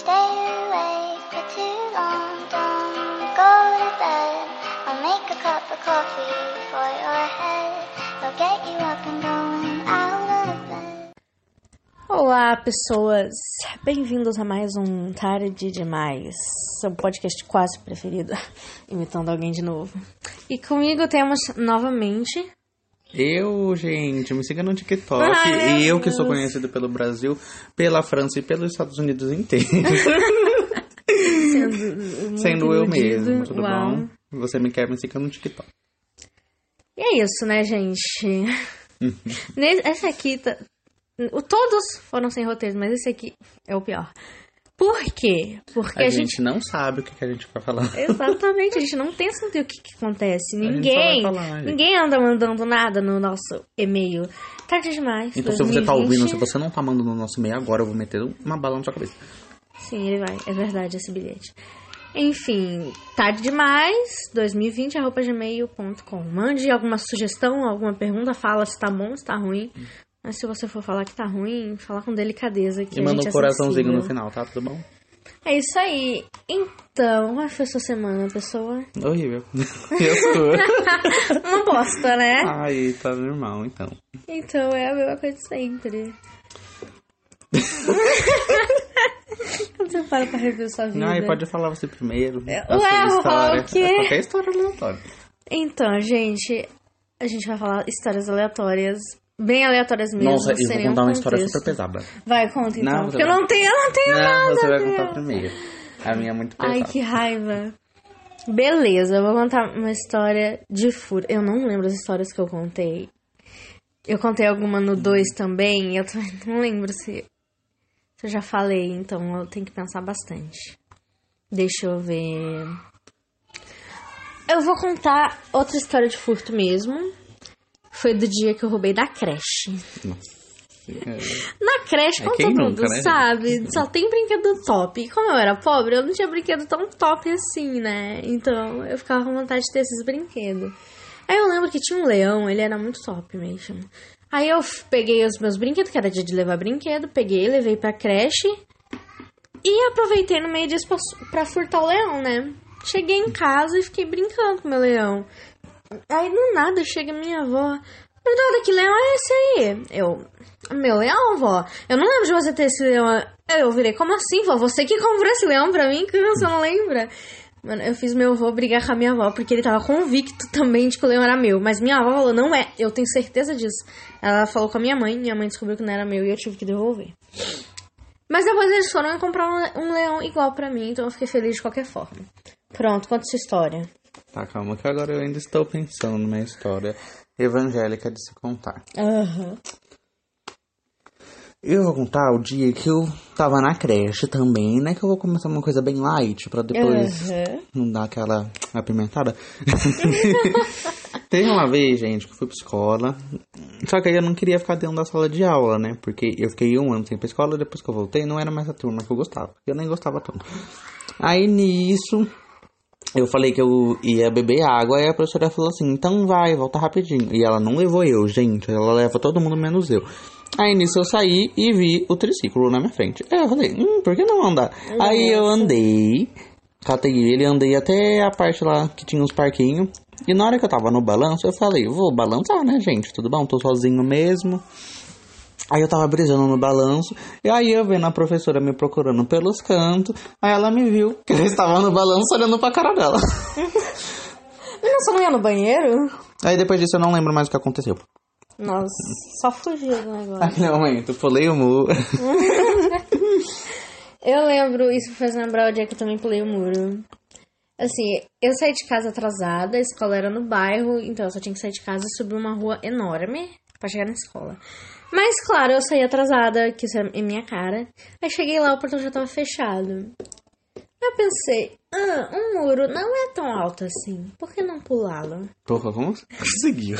stay awake for too long. Don't go to bed. I'll make a cup of coffee for your head. I'll get you up and going out of bed. Olá, pessoas! Bem-vindos a mais um Tarde Demais, seu podcast quase preferido, imitando alguém de novo. E comigo temos novamente. Eu, gente, me siga no TikTok. Ai, e eu que sou conhecido pelo Brasil, pela França e pelos Estados Unidos inteiros. Sendo, Sendo eu mesmo, tudo Uau. bom? Você me quer, me siga no TikTok. E é isso, né, gente? Esse aqui tá. Todos foram sem roteiro, mas esse aqui é o pior. Por quê? Porque A, a, gente... não sabe o que, que a gente vai falar. Exatamente, a gente não tem saber o que, que acontece. gente Ninguém, falar, gente. ninguém anda mandando nada no nosso e-mail. Tarde demais. Então, se você tá 2020. ouvindo, se você não tá mandando no nosso e-mail agora, eu vou meter uma bala na sua cabeça. Sim, ele vai. É verdade esse bilhete. Enfim, tarde demais, 2020, arroba gmail.com. Mande alguma sugestão, alguma pergunta, fala se tá bom, se tá ruim. Mas se você for falar que tá ruim, fala com delicadeza. Que E manda um é coraçãozinho sensível. no final, tá? Tudo bom? É isso aí. Então, como foi sua semana, pessoa? Horrível. eu sou. Uma bosta, né? Ai, tá normal, então. Então é a mesma coisa de sempre. Quando você para pra rever sua vida. Ai, pode falar você primeiro. É, ué, sua vou falar o quê? É qualquer história aleatória. Então, gente, a gente vai falar histórias aleatórias. Bem aleatórias mesmo. Nossa, eu vou contar uma história super pesada. Vai, conta então. Não, porque eu vai. não tenho, eu não tenho Não, nada. você vai meu. contar primeiro. A minha é muito pesada. Ai, que raiva. Beleza, eu vou contar uma história de furo. Eu não lembro as histórias que eu contei. Eu contei alguma no 2 também. e Eu também não lembro se, se eu já falei, então eu tenho que pensar bastante. Deixa eu ver. Eu vou contar outra história de furto mesmo. Foi do dia que eu roubei da creche. É. Na creche, É, como todo mundo né, sabe, só tem brinquedo top. E como eu era pobre, eu não tinha brinquedo tão top assim, né? Então eu ficava com vontade de ter esses brinquedos. Aí eu lembro que tinha um leão, ele era muito top mesmo. Aí eu peguei os meus brinquedos, que era dia de levar brinquedo, peguei, levei pra creche e aproveitei no meio disso pra, pra furtar o leão, né? Cheguei em casa e fiquei brincando com o meu leão. Aí do nada chega minha avó. Verdade, que leão é esse aí? Eu. Meu leão, vó. Eu não lembro de você ter esse leão. Eu virei, como assim, vó? Você que comprou esse leão pra mim? Que você não lembra? Mano, eu fiz meu avô brigar com a minha avó, porque ele tava convicto também de que o leão era meu. Mas minha avó falou, não é, eu tenho certeza disso. Ela falou com a minha mãe, minha mãe descobriu que não era meu e eu tive que devolver. Mas depois eles foram comprar um, le- leão igual pra mim, então eu fiquei feliz de qualquer forma. Pronto, conta sua história. Tá, calma, que agora eu ainda estou pensando numa história evangélica de se contar. Aham. Eu vou contar o dia que eu tava na creche também, né? Que eu vou começar uma coisa bem light, pra depois Aham. não dar aquela apimentada. Teve uma vez, gente, que eu fui pra escola. Só que aí eu não queria ficar dentro da sala de aula, né? Porque eu fiquei um ano sem ir pra escola, depois que eu voltei, não era mais a turma que eu gostava. Eu nem gostava tanto. Aí nisso, eu falei que eu ia beber água, aí a professora falou assim, então vai, volta rapidinho. E ela não levou eu, gente, ela leva todo mundo menos eu. Aí nisso eu saí e vi o triciclo na minha frente. Aí eu falei, hum, por que não andar? Aí eu andei, catei ele, andei até a parte lá que tinha uns parquinhos. E na hora que eu tava no balanço, eu falei, vou balançar, né, gente? Tudo bom? Tô sozinho mesmo. Aí eu tava brisando no balanço, e aí eu vendo a professora me procurando pelos cantos, aí ela me viu, que eu estava no balanço olhando pra cara dela. Não, você não ia no banheiro? Aí depois disso eu não lembro mais o que aconteceu. Nossa, só fugiu do negócio. Naquele momento, pulei o muro. Eu lembro, isso faz lembrar o dia que eu também pulei o muro. Assim, eu saí de casa atrasada, a escola era no bairro, então eu só tinha que sair de casa e subir uma rua enorme pra chegar na escola. Mas, claro, eu saí atrasada, que isso é minha cara. Aí cheguei lá, o portão já tava fechado. Eu pensei, ah, um muro não é tão alto assim, por que não pulá-lo? Porra, como você conseguiu?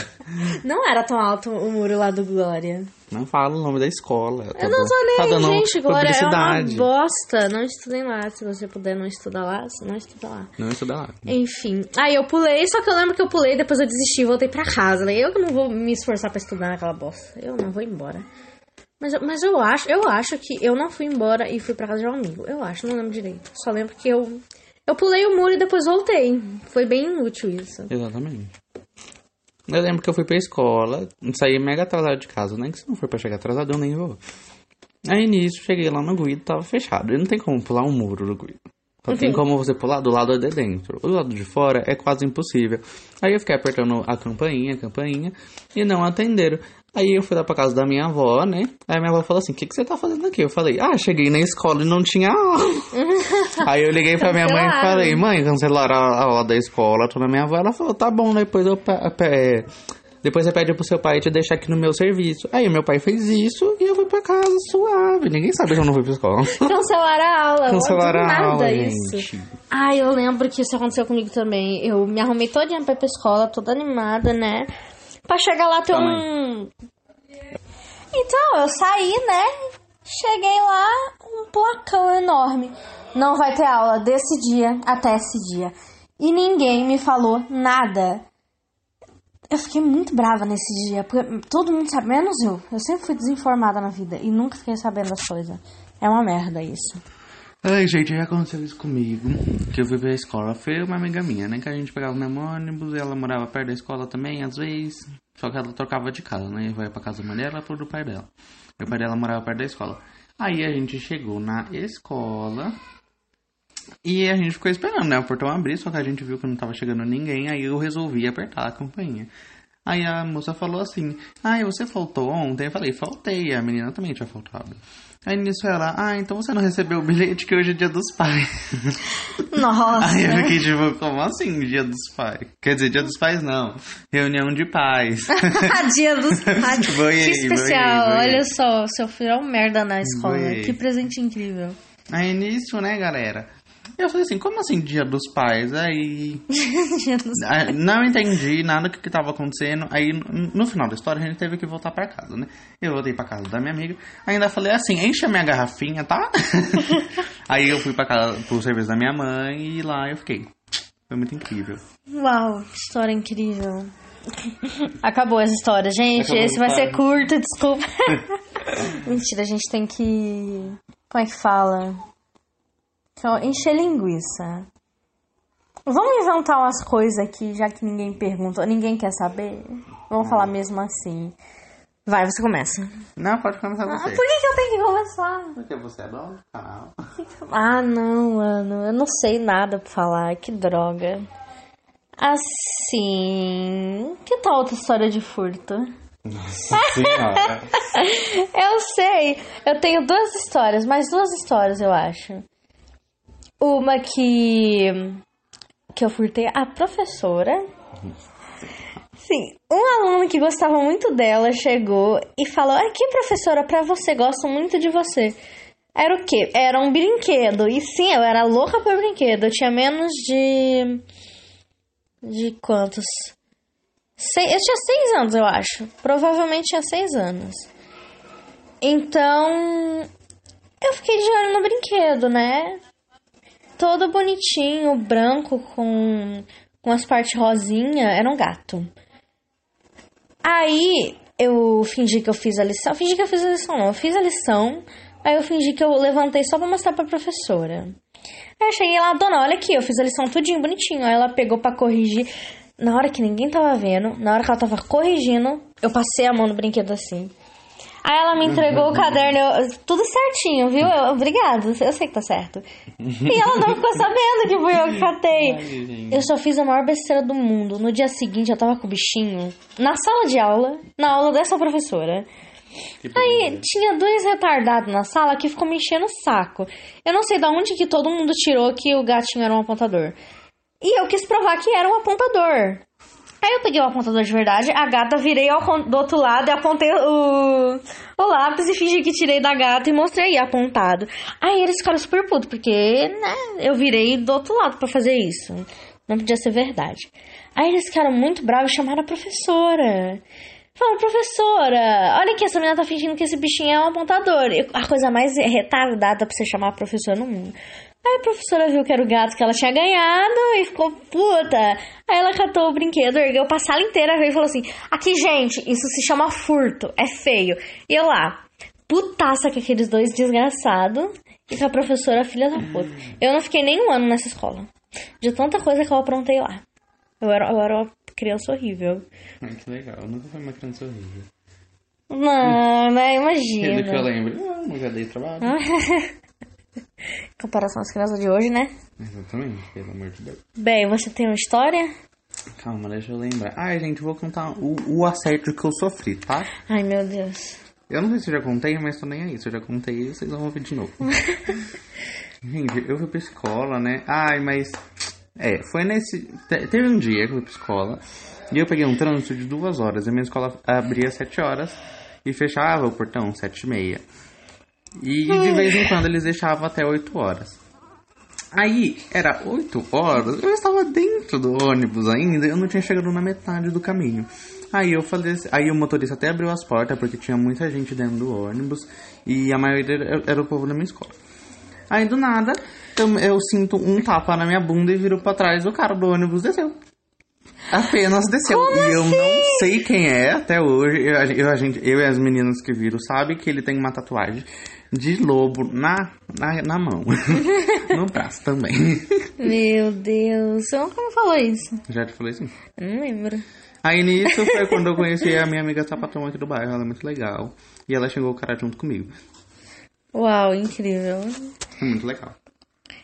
Não era tão alto o muro lá do Glória. Não fala o nome da escola. Eu não tô nem tá dando gente. Glória é uma bosta. Não estudem lá. Se você puder não estudar lá, não estuda lá. Não estuda lá. Enfim. Aí eu pulei, só que eu lembro que eu pulei, depois eu desisti e voltei pra casa. Eu que não vou me esforçar pra estudar naquela bosta. Eu não vou embora. Mas, eu- mas eu acho, eu acho que eu não fui embora e fui pra casa de um amigo. Eu acho, não lembro direito. Só lembro que eu. Eu pulei o muro e depois voltei. Foi bem inútil isso. Exatamente. Eu lembro que eu fui pra escola, saí mega atrasado de casa, nem que se não for pra chegar atrasado, eu nem vou. Aí nisso, cheguei lá no Guido, tava fechado. E não tem como pular um muro do Guido. Só tem Ok. como você pular do lado de dentro. O lado de fora é quase impossível. Aí eu fiquei apertando a campainha, a campainha, e não atenderam. Aí eu fui lá pra casa da minha avó, né? Aí minha avó falou assim: O que, que você tá fazendo aqui? Eu falei: Ah, cheguei na escola e não tinha aula. Aí eu liguei pra minha mãe e falei: Mãe, cancelaram a aula da escola. Tô na minha avó. Ela falou: Tá bom, depois eu. Depois você pede pro seu pai te deixar aqui no meu serviço. Aí meu pai fez isso e eu fui pra casa suave. Ninguém sabe que eu não fui pra escola. Cancelaram a aula. Cancelaram a nada aula, isso. gente. Ai, eu lembro que isso aconteceu comigo também. Eu me arrumei todinha pra ir pra escola, toda animada, né? Pra chegar lá ter um. Então, eu saí, né? Cheguei lá, um placão enorme. Não vai ter aula desse dia até esse dia. E ninguém me falou nada. Eu fiquei muito brava nesse dia, porque todo mundo sabe, menos eu. Eu sempre fui desinformada na vida e nunca fiquei sabendo das coisas. É uma merda isso. Ai, gente, já aconteceu isso comigo. Que eu fui pra escola. Foi uma amiga minha, né? Que a gente pegava o mesmo ônibus e ela morava perto da escola também, às vezes. Só que ela trocava de casa, né? Ia pra casa da mãe dela pro do pai dela. O pai dela morava perto da escola. Aí a gente chegou na escola. E a gente ficou esperando, né? O portão abrir, só que a gente viu que não tava chegando ninguém. Aí eu resolvi apertar a campainha. Aí a moça falou assim: Ah, você faltou ontem? Eu falei: Faltei. A menina também tinha faltado. Aí nisso ela: Ah, então você não recebeu o bilhete que hoje é dia dos pais. Nossa. Aí eu fiquei tipo: Como assim, dia dos pais? Quer dizer, dia dos pais não. Reunião de pais. Dia dos pais. Boiei, que especial. boiei, boiei. Olha só, seu filho é um merda na escola. Que presente incrível. Aí nisso, né, galera? Eu falei assim: Como assim, dia dos pais? Aí. Dia dos- Ah, Não entendi nada do que, que tava acontecendo. Aí, no final da história, a gente teve que voltar pra casa, né? Eu voltei pra casa da minha amiga. Ainda falei assim, enche a minha garrafinha, tá? Aí eu fui pra casa, pro serviço da minha mãe e lá eu fiquei. Foi muito incrível. Uau, que história incrível. Acabou essa história, gente. Acabou Esse vai ser curto, desculpa. Mentira, a gente tem que. Como é que fala? Então, Encher linguiça. Vamos inventar umas coisas aqui, já que ninguém pergunta, ninguém quer saber. Vamos falar mesmo assim. Vai, você começa. Não, pode começar Ah, você. por que, que eu tenho que começar? Porque você é dono do canal. Ah, não, mano. Eu não sei nada pra falar. Que droga. Assim. Que tal outra história de furto? Nossa senhora. Eu sei. Eu tenho duas histórias, mais duas histórias, eu acho. Uma que. que eu furtei a professora. Sim, um aluno que gostava muito dela chegou e falou: Aqui, professora, pra você, gosto muito de você. Era o quê? Era um brinquedo. E sim, eu era louca por brinquedo. Eu tinha menos de. De quantos? Eu tinha seis anos, eu acho. Provavelmente tinha seis anos. Então. Eu fiquei de olho no brinquedo, né? Todo bonitinho, branco, com, com as partes rosinha. Era um gato. Aí eu fingi que eu fiz a lição. Fingi que eu fiz a lição, não. Eu fiz a lição. Aí eu fingi que eu levantei só pra mostrar pra professora. Aí eu cheguei lá, dona, olha aqui, eu fiz a lição tudinho, bonitinho. Aí ela pegou pra corrigir. Na hora que ninguém tava vendo, na hora que ela tava corrigindo, eu passei a mão no brinquedo assim. Aí ela me entregou o caderno, eu- tudo certinho, viu? Eu, obrigado, eu sei que tá certo. E ela não ficou sabendo que fui eu que catei. Eu só fiz a maior besteira do mundo. No dia seguinte eu tava com o bichinho na sala de aula, na aula dessa professora. Aí tinha dois retardados na sala que ficou me enchendo o saco. Eu não sei de onde que todo mundo tirou que o gatinho era um apontador. E eu quis provar que era um apontador. Aí eu peguei o apontador de verdade, a gata virei ao do outro lado e apontei o, o lápis e fingi que tirei da gata e mostrei apontado. Aí eles ficaram super putos, porque, né, eu virei do outro lado pra fazer isso. Não podia ser verdade. Aí eles ficaram muito bravos e chamaram a professora. Falaram, professora, olha que essa menina tá fingindo que esse bichinho é um apontador. A coisa mais retardada pra você chamar a professora no mundo. Aí a professora viu que era o gato que ela tinha ganhado e ficou puta. Aí ela catou o brinquedo, ergueu pra sala inteira veio e falou assim: Aqui, gente, isso se chama furto, é feio. E eu lá, putaça com aqueles dois desgraçados e com a professora filha da puta. Eu não fiquei nem um ano nessa escola. De tanta coisa que eu aprontei lá. Eu era, eu era uma criança horrível. Ai, que legal. Eu nunca fui uma criança horrível. Não, né? Pelo que eu Imagina. lembro, eu nunca dei trabalho. Em comparação às crianças de hoje, né? Exatamente, pelo amor de Deus. Bem, você tem uma história? Calma, deixa eu lembrar. Ai, gente, vou contar o, o acerto que eu sofri, tá? Ai, meu Deus. Eu não sei se eu já contei, mas tô nem aí. Se eu já contei, vocês vão ouvir de novo. gente, eu fui pra escola, né? Ai, mas... É, foi nesse... te- Teve um dia que eu fui pra escola e eu peguei um trânsito de duas horas. A minha escola abria às sete horas e fechava o portão às sete e meia. E de vez em quando eles deixavam até oito horas. Aí, era 8 horas, eu estava dentro do ônibus ainda, eu não tinha chegado na metade do caminho. Aí eu falei assim, aí o motorista até abriu as portas, porque tinha muita gente dentro do ônibus, e a maioria era, era o povo da minha escola. Aí do nada, eu, eu sinto um tapa na minha bunda e viro pra trás, o cara do ônibus desceu. Apenas desceu. e eu não sei quem é até hoje. Eu, eu, a gente, eu e as meninas que viram sabem que ele tem uma tatuagem de lobo na, na, na mão. no braço também. Meu Deus. Você nunca me falou isso. Já te falei. Eu não lembro. Aí nisso foi quando eu conheci a minha amiga sapatão aqui do bairro. Ela é muito legal. E ela chegou o cara junto comigo. Uau, incrível. Muito legal.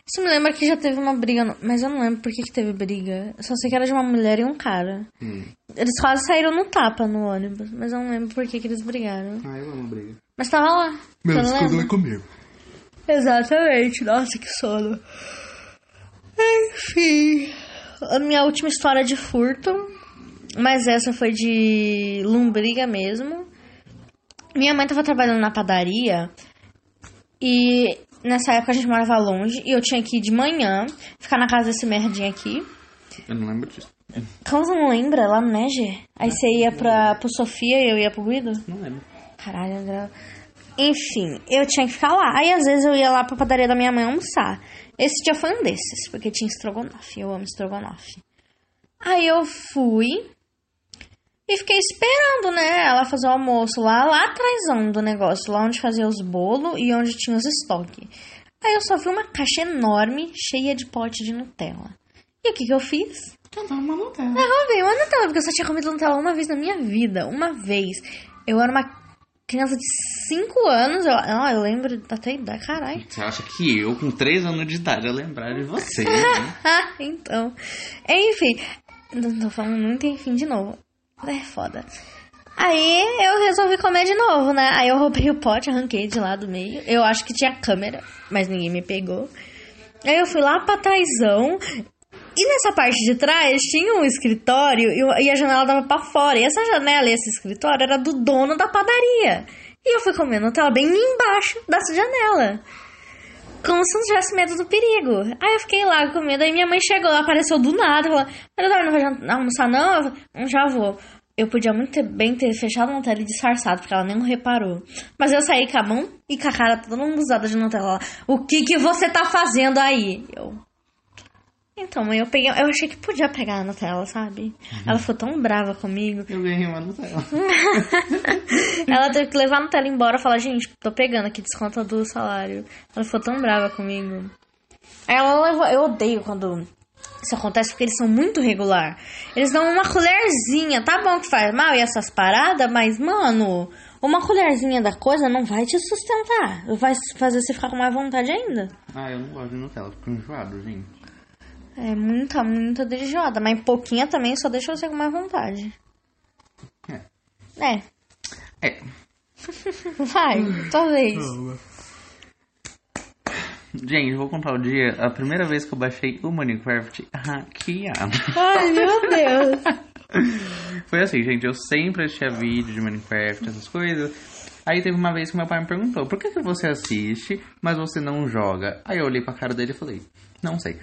Isso me lembra que já teve uma briga, no- mas eu não lembro por que, que teve briga. Eu só sei que era de uma mulher e um cara. Hum. Eles quase saíram no tapa no ônibus, mas eu não lembro por que, que eles brigaram. Ah, eu amo briga. Mas tava lá. eu não lembro. comigo. Exatamente, nossa, que sono. Enfim. A minha última história é de furto, mas essa foi de lombriga mesmo. Minha mãe tava trabalhando na padaria e nessa época a gente morava longe e eu tinha que ir de manhã ficar na casa desse merdinha aqui. Eu não lembro disso. Como você não lembra? Lá no Neger? Aí você ia pra, pro Sofia e eu ia pro Guido? Não lembro. Caralho, André. Enfim, eu tinha que ficar lá. Aí às vezes eu ia lá pra padaria da minha mãe almoçar. Esse dia foi um desses, porque tinha estrogonofe. Eu amo estrogonofe. Aí eu fui e fiquei esperando, né? Ela fazer o almoço lá, lá atrás do negócio, lá onde fazia os bolos e onde tinha os estoques. Aí eu só vi uma caixa enorme, cheia de pote de Nutella. E o que que eu fiz? Cantar uma Nutella. Eu roubei uma Nutella, porque eu só tinha comido Nutella uma vez na minha vida. Uma vez. Eu era uma criança de 5 anos. Eu, ah, eu lembro até a idade. Caralho. Você acha que eu, com 3 anos de idade, ia lembrar de você, né? então. Enfim. Não tô falando muito enfim de novo. É foda. Aí eu resolvi comer de novo, né? Aí eu roubei o pote, arranquei de lá do meio. Eu acho que tinha câmera, mas ninguém me pegou. Aí eu fui lá pra trásão. E nessa parte de trás tinha um escritório e a janela dava pra fora. E essa janela e esse escritório era do dono da padaria. E eu fui comendo Nutella bem embaixo dessa janela. Como se não tivesse medo do perigo. Aí eu fiquei lá com medo. Aí minha mãe chegou, ela apareceu do nada. Falou: Maria não vai almoçar, não? Eu falei, "Hum, já vou. Eu podia muito bem ter fechado a Nutella e disfarçado, porque ela nem reparou. Mas eu saí com a mão e com a cara toda lambuzada de Nutella. Ela, O que que você tá fazendo aí? Eu. Então, mãe, eu peguei. Eu achei que podia pegar a Nutella, sabe? Ela ficou tão brava comigo. Eu ganhei uma Nutella. Ela teve que levar a Nutella embora e falar, gente, tô pegando aqui desconto do salário. Ela ficou tão brava comigo. Aí ela levou. Eu odeio quando isso acontece porque eles são muito regular. Eles dão uma colherzinha, tá bom que faz mal e essas paradas, mas, mano, uma colherzinha da coisa não vai te sustentar. Vai fazer você ficar com mais vontade ainda. Ah, eu não gosto de Nutella, fico enjoado, gente. É muita, muita deliciosa. Mas pouquinha também só deixa você com mais vontade. É. É. É. Vai, talvez. Gente, eu vou contar o dia, a primeira vez que eu baixei o Minecraft hackeado. Ai, meu Deus. Foi assim, gente, eu sempre assistia vídeo de Minecraft, essas coisas. Aí teve uma vez que meu pai me perguntou, por que, que você assiste, mas você não joga? Aí eu olhei pra cara dele e falei, não sei.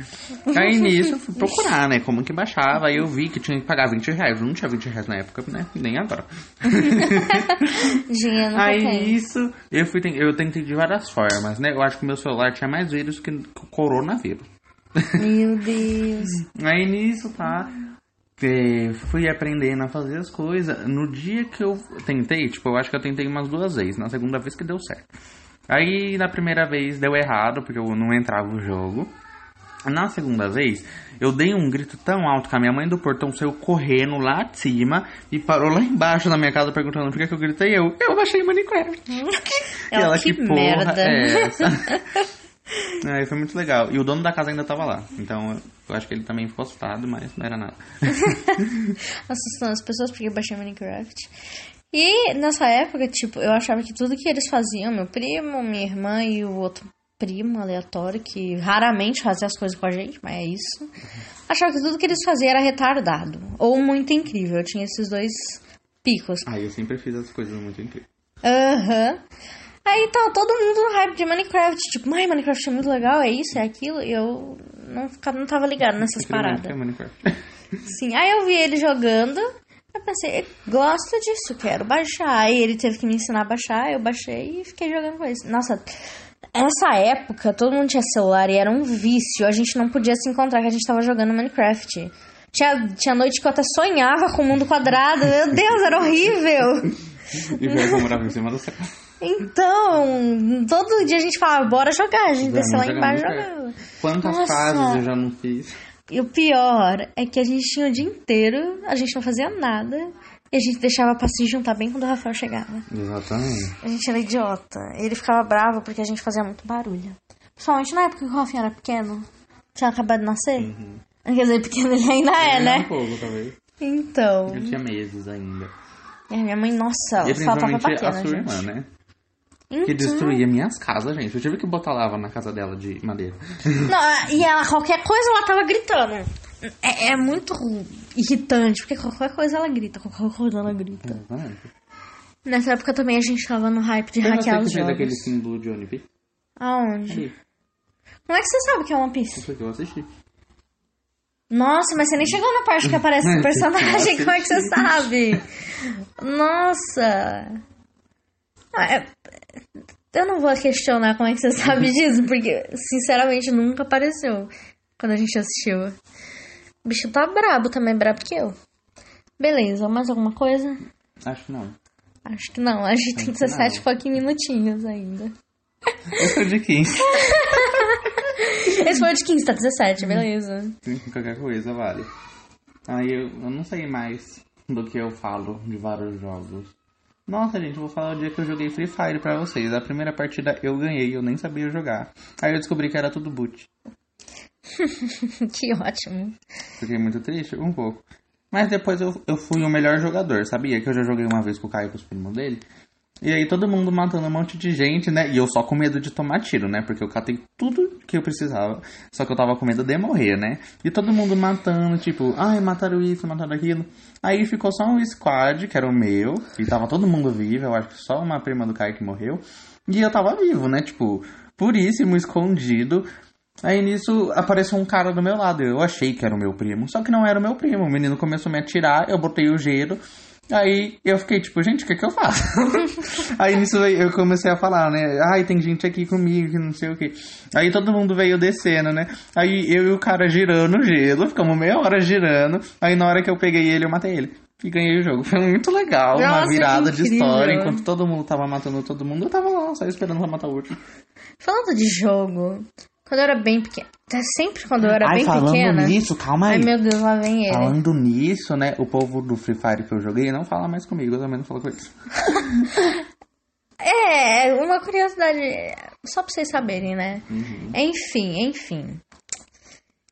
Aí nisso eu fui procurar, né, como que baixava. Aí eu vi que tinha que pagar 20 reais. Eu não tinha 20 reais na época, né, nem agora. Dinheiro Aí tem. isso, eu, fui, eu tentei de várias formas, né. Eu acho que meu celular tinha mais vírus que o coronavírus. Meu Deus. Aí nisso, tá. é, fui aprendendo a fazer as coisas. No dia que eu tentei, tipo, eu acho que eu tentei umas duas vezes. Na segunda vez que deu certo. Aí na primeira vez deu errado, porque eu não entrava no jogo. Na segunda vez, eu dei um grito tão alto que a minha mãe do portão saiu correndo lá de cima e parou lá embaixo na minha casa perguntando por que, que eu gritei. Eu, eu baixei Minecraft. E Ela, que merda. é essa? Aí foi muito legal. E o dono da casa ainda tava lá. Então eu acho que ele também ficou assustado, mas não era nada. Assustando as pessoas porque eu baixei Minecraft. E nessa época, tipo, eu achava que tudo que eles faziam, meu primo, minha irmã e o outro primo aleatório, que raramente fazia as coisas com a gente, mas é isso. Achava que tudo que eles faziam era retardado. Ou muito incrível. Eu tinha esses dois picos. Ah, eu sempre fiz as coisas muito incríveis. Aham. Aí tá todo mundo no hype de Minecraft. Tipo, mãe, Minecraft é muito legal, é isso, é aquilo. E eu não, não tava ligado nessas paradas. ficar Minecraft. Sim, aí eu vi ele jogando. Eu pensei, gosto disso, quero baixar. Aí ele teve que me ensinar a baixar, eu baixei e fiquei jogando com ele. Nossa, essa época todo mundo tinha celular e era um vício. A gente não podia se encontrar que a gente tava jogando Minecraft. Tinha, tinha noite que eu até sonhava com o mundo quadrado. Meu Deus, era horrível. e eu morava em cima do céu. Então, todo dia a gente falava, bora jogar. A gente Já descia lá embaixo e jogava. Quantas Nossa. fases eu já não fiz? E o pior é que a gente tinha o dia inteiro, a gente não fazia nada. E a gente deixava pra se juntar bem quando o Rafael chegava. Exatamente. A gente era idiota. Ele ficava bravo porque a gente fazia muito barulho. Principalmente na época que o Rafinha era pequeno. Tinha acabado de nascer. Quer dizer, pequeno ele ainda é, Um né? pouco, talvez. Então. Eu tinha meses ainda. E a minha mãe, nossa, E ela tava principalmente a sua gente. irmã, né? Então, Que destruía minhas casas, gente. Eu tive que botar lava na casa dela de madeira. Não, e ela, qualquer coisa ela tava gritando. É, é muito irritante, porque qualquer coisa ela grita, qualquer coisa ela grita. Exatamente. Nessa época também a gente tava no hype de você hackear os jogos. aquele símbolo de One Piece? Aonde? Ali. Como é que você sabe que é One Piece? Foi que eu assisti. Nossa, mas você nem chegou na parte que aparece esse personagem, como é que você sabe? Nossa! Ah, é- Eu não vou questionar como é que você sabe disso, porque sinceramente nunca apareceu quando a gente assistiu. O bicho tá brabo também, brabo que eu. Beleza, mais alguma coisa? Acho que não. Acho que não, a gente tem Acho que 17 não. fucking minutinhos ainda. Eu sou de 15. Esse foi de 15, tá 17, beleza. Qualquer coisa vale. Aí eu, eu não sei mais do que eu falo de vários jogos. Nossa, gente, eu vou falar o dia que eu joguei Free Fire pra vocês. A primeira partida eu ganhei, eu nem sabia jogar. Aí eu descobri que era tudo boot. que ótimo. Fiquei muito triste, um pouco. Mas depois eu, eu fui o melhor jogador, sabia? Que eu já joguei uma vez com o Caio e com os primos dele. E aí todo mundo matando um monte de gente, né? E eu só com medo de tomar tiro, né? Porque eu catei tudo que eu precisava. Só que eu tava com medo de morrer, né? E todo mundo matando, tipo, ai, mataram isso, mataram aquilo. Aí ficou só um squad, que era o meu. E tava todo mundo vivo, eu acho que só uma prima do Caio que morreu. E eu tava vivo, né? Tipo, puríssimo, escondido. Aí nisso apareceu um cara do meu lado. Eu achei que era o meu primo, só que não era o meu primo. O menino começou a me atirar, eu botei o gelo. Aí eu fiquei tipo, gente, o que que eu faço? aí nisso eu comecei a falar, né? Ai, tem gente aqui comigo que não sei o que. Aí todo mundo veio descendo, né? Aí eu e o cara girando o gelo, ficamos meia hora girando. Aí na hora que eu peguei ele, eu matei ele. E ganhei o jogo. Foi muito legal, uma Nossa, virada que de história. Enquanto todo mundo tava matando todo mundo, eu tava lá, só esperando pra matar o último. Falando de jogo, quando eu era bem pequena. Sempre quando eu era Ai, bem falando pequena. nisso, calma aí. Ai meu Deus, lá vem ele. Falando nisso, né? O povo do Free Fire que eu joguei não fala mais comigo, eu também não falo com eles. É, uma curiosidade, só pra vocês saberem, né? Uhum. Enfim, enfim.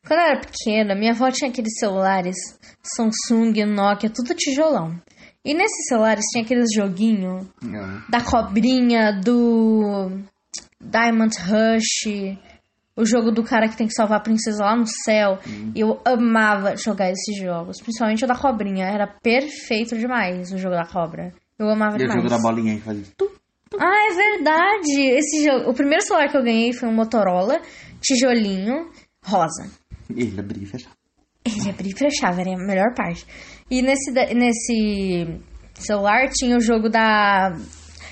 Quando eu era pequena, minha avó tinha aqueles celulares Samsung, Nokia, tudo tijolão. E nesses celulares tinha aqueles joguinhos Não. da cobrinha, do Diamond Rush, o jogo do cara que tem que salvar a princesa lá no céu. E eu amava jogar esses jogos, principalmente o da cobrinha. Era perfeito demais o jogo da cobra. Eu amava E o demais. jogo da bolinha que fazia. tu. Ah, é verdade! Esse jogo, o primeiro celular que eu ganhei foi um Motorola, tijolinho, rosa. Ele abria e fechava. Ele abria e fechava, era a melhor parte. E nesse, nesse celular tinha o jogo da.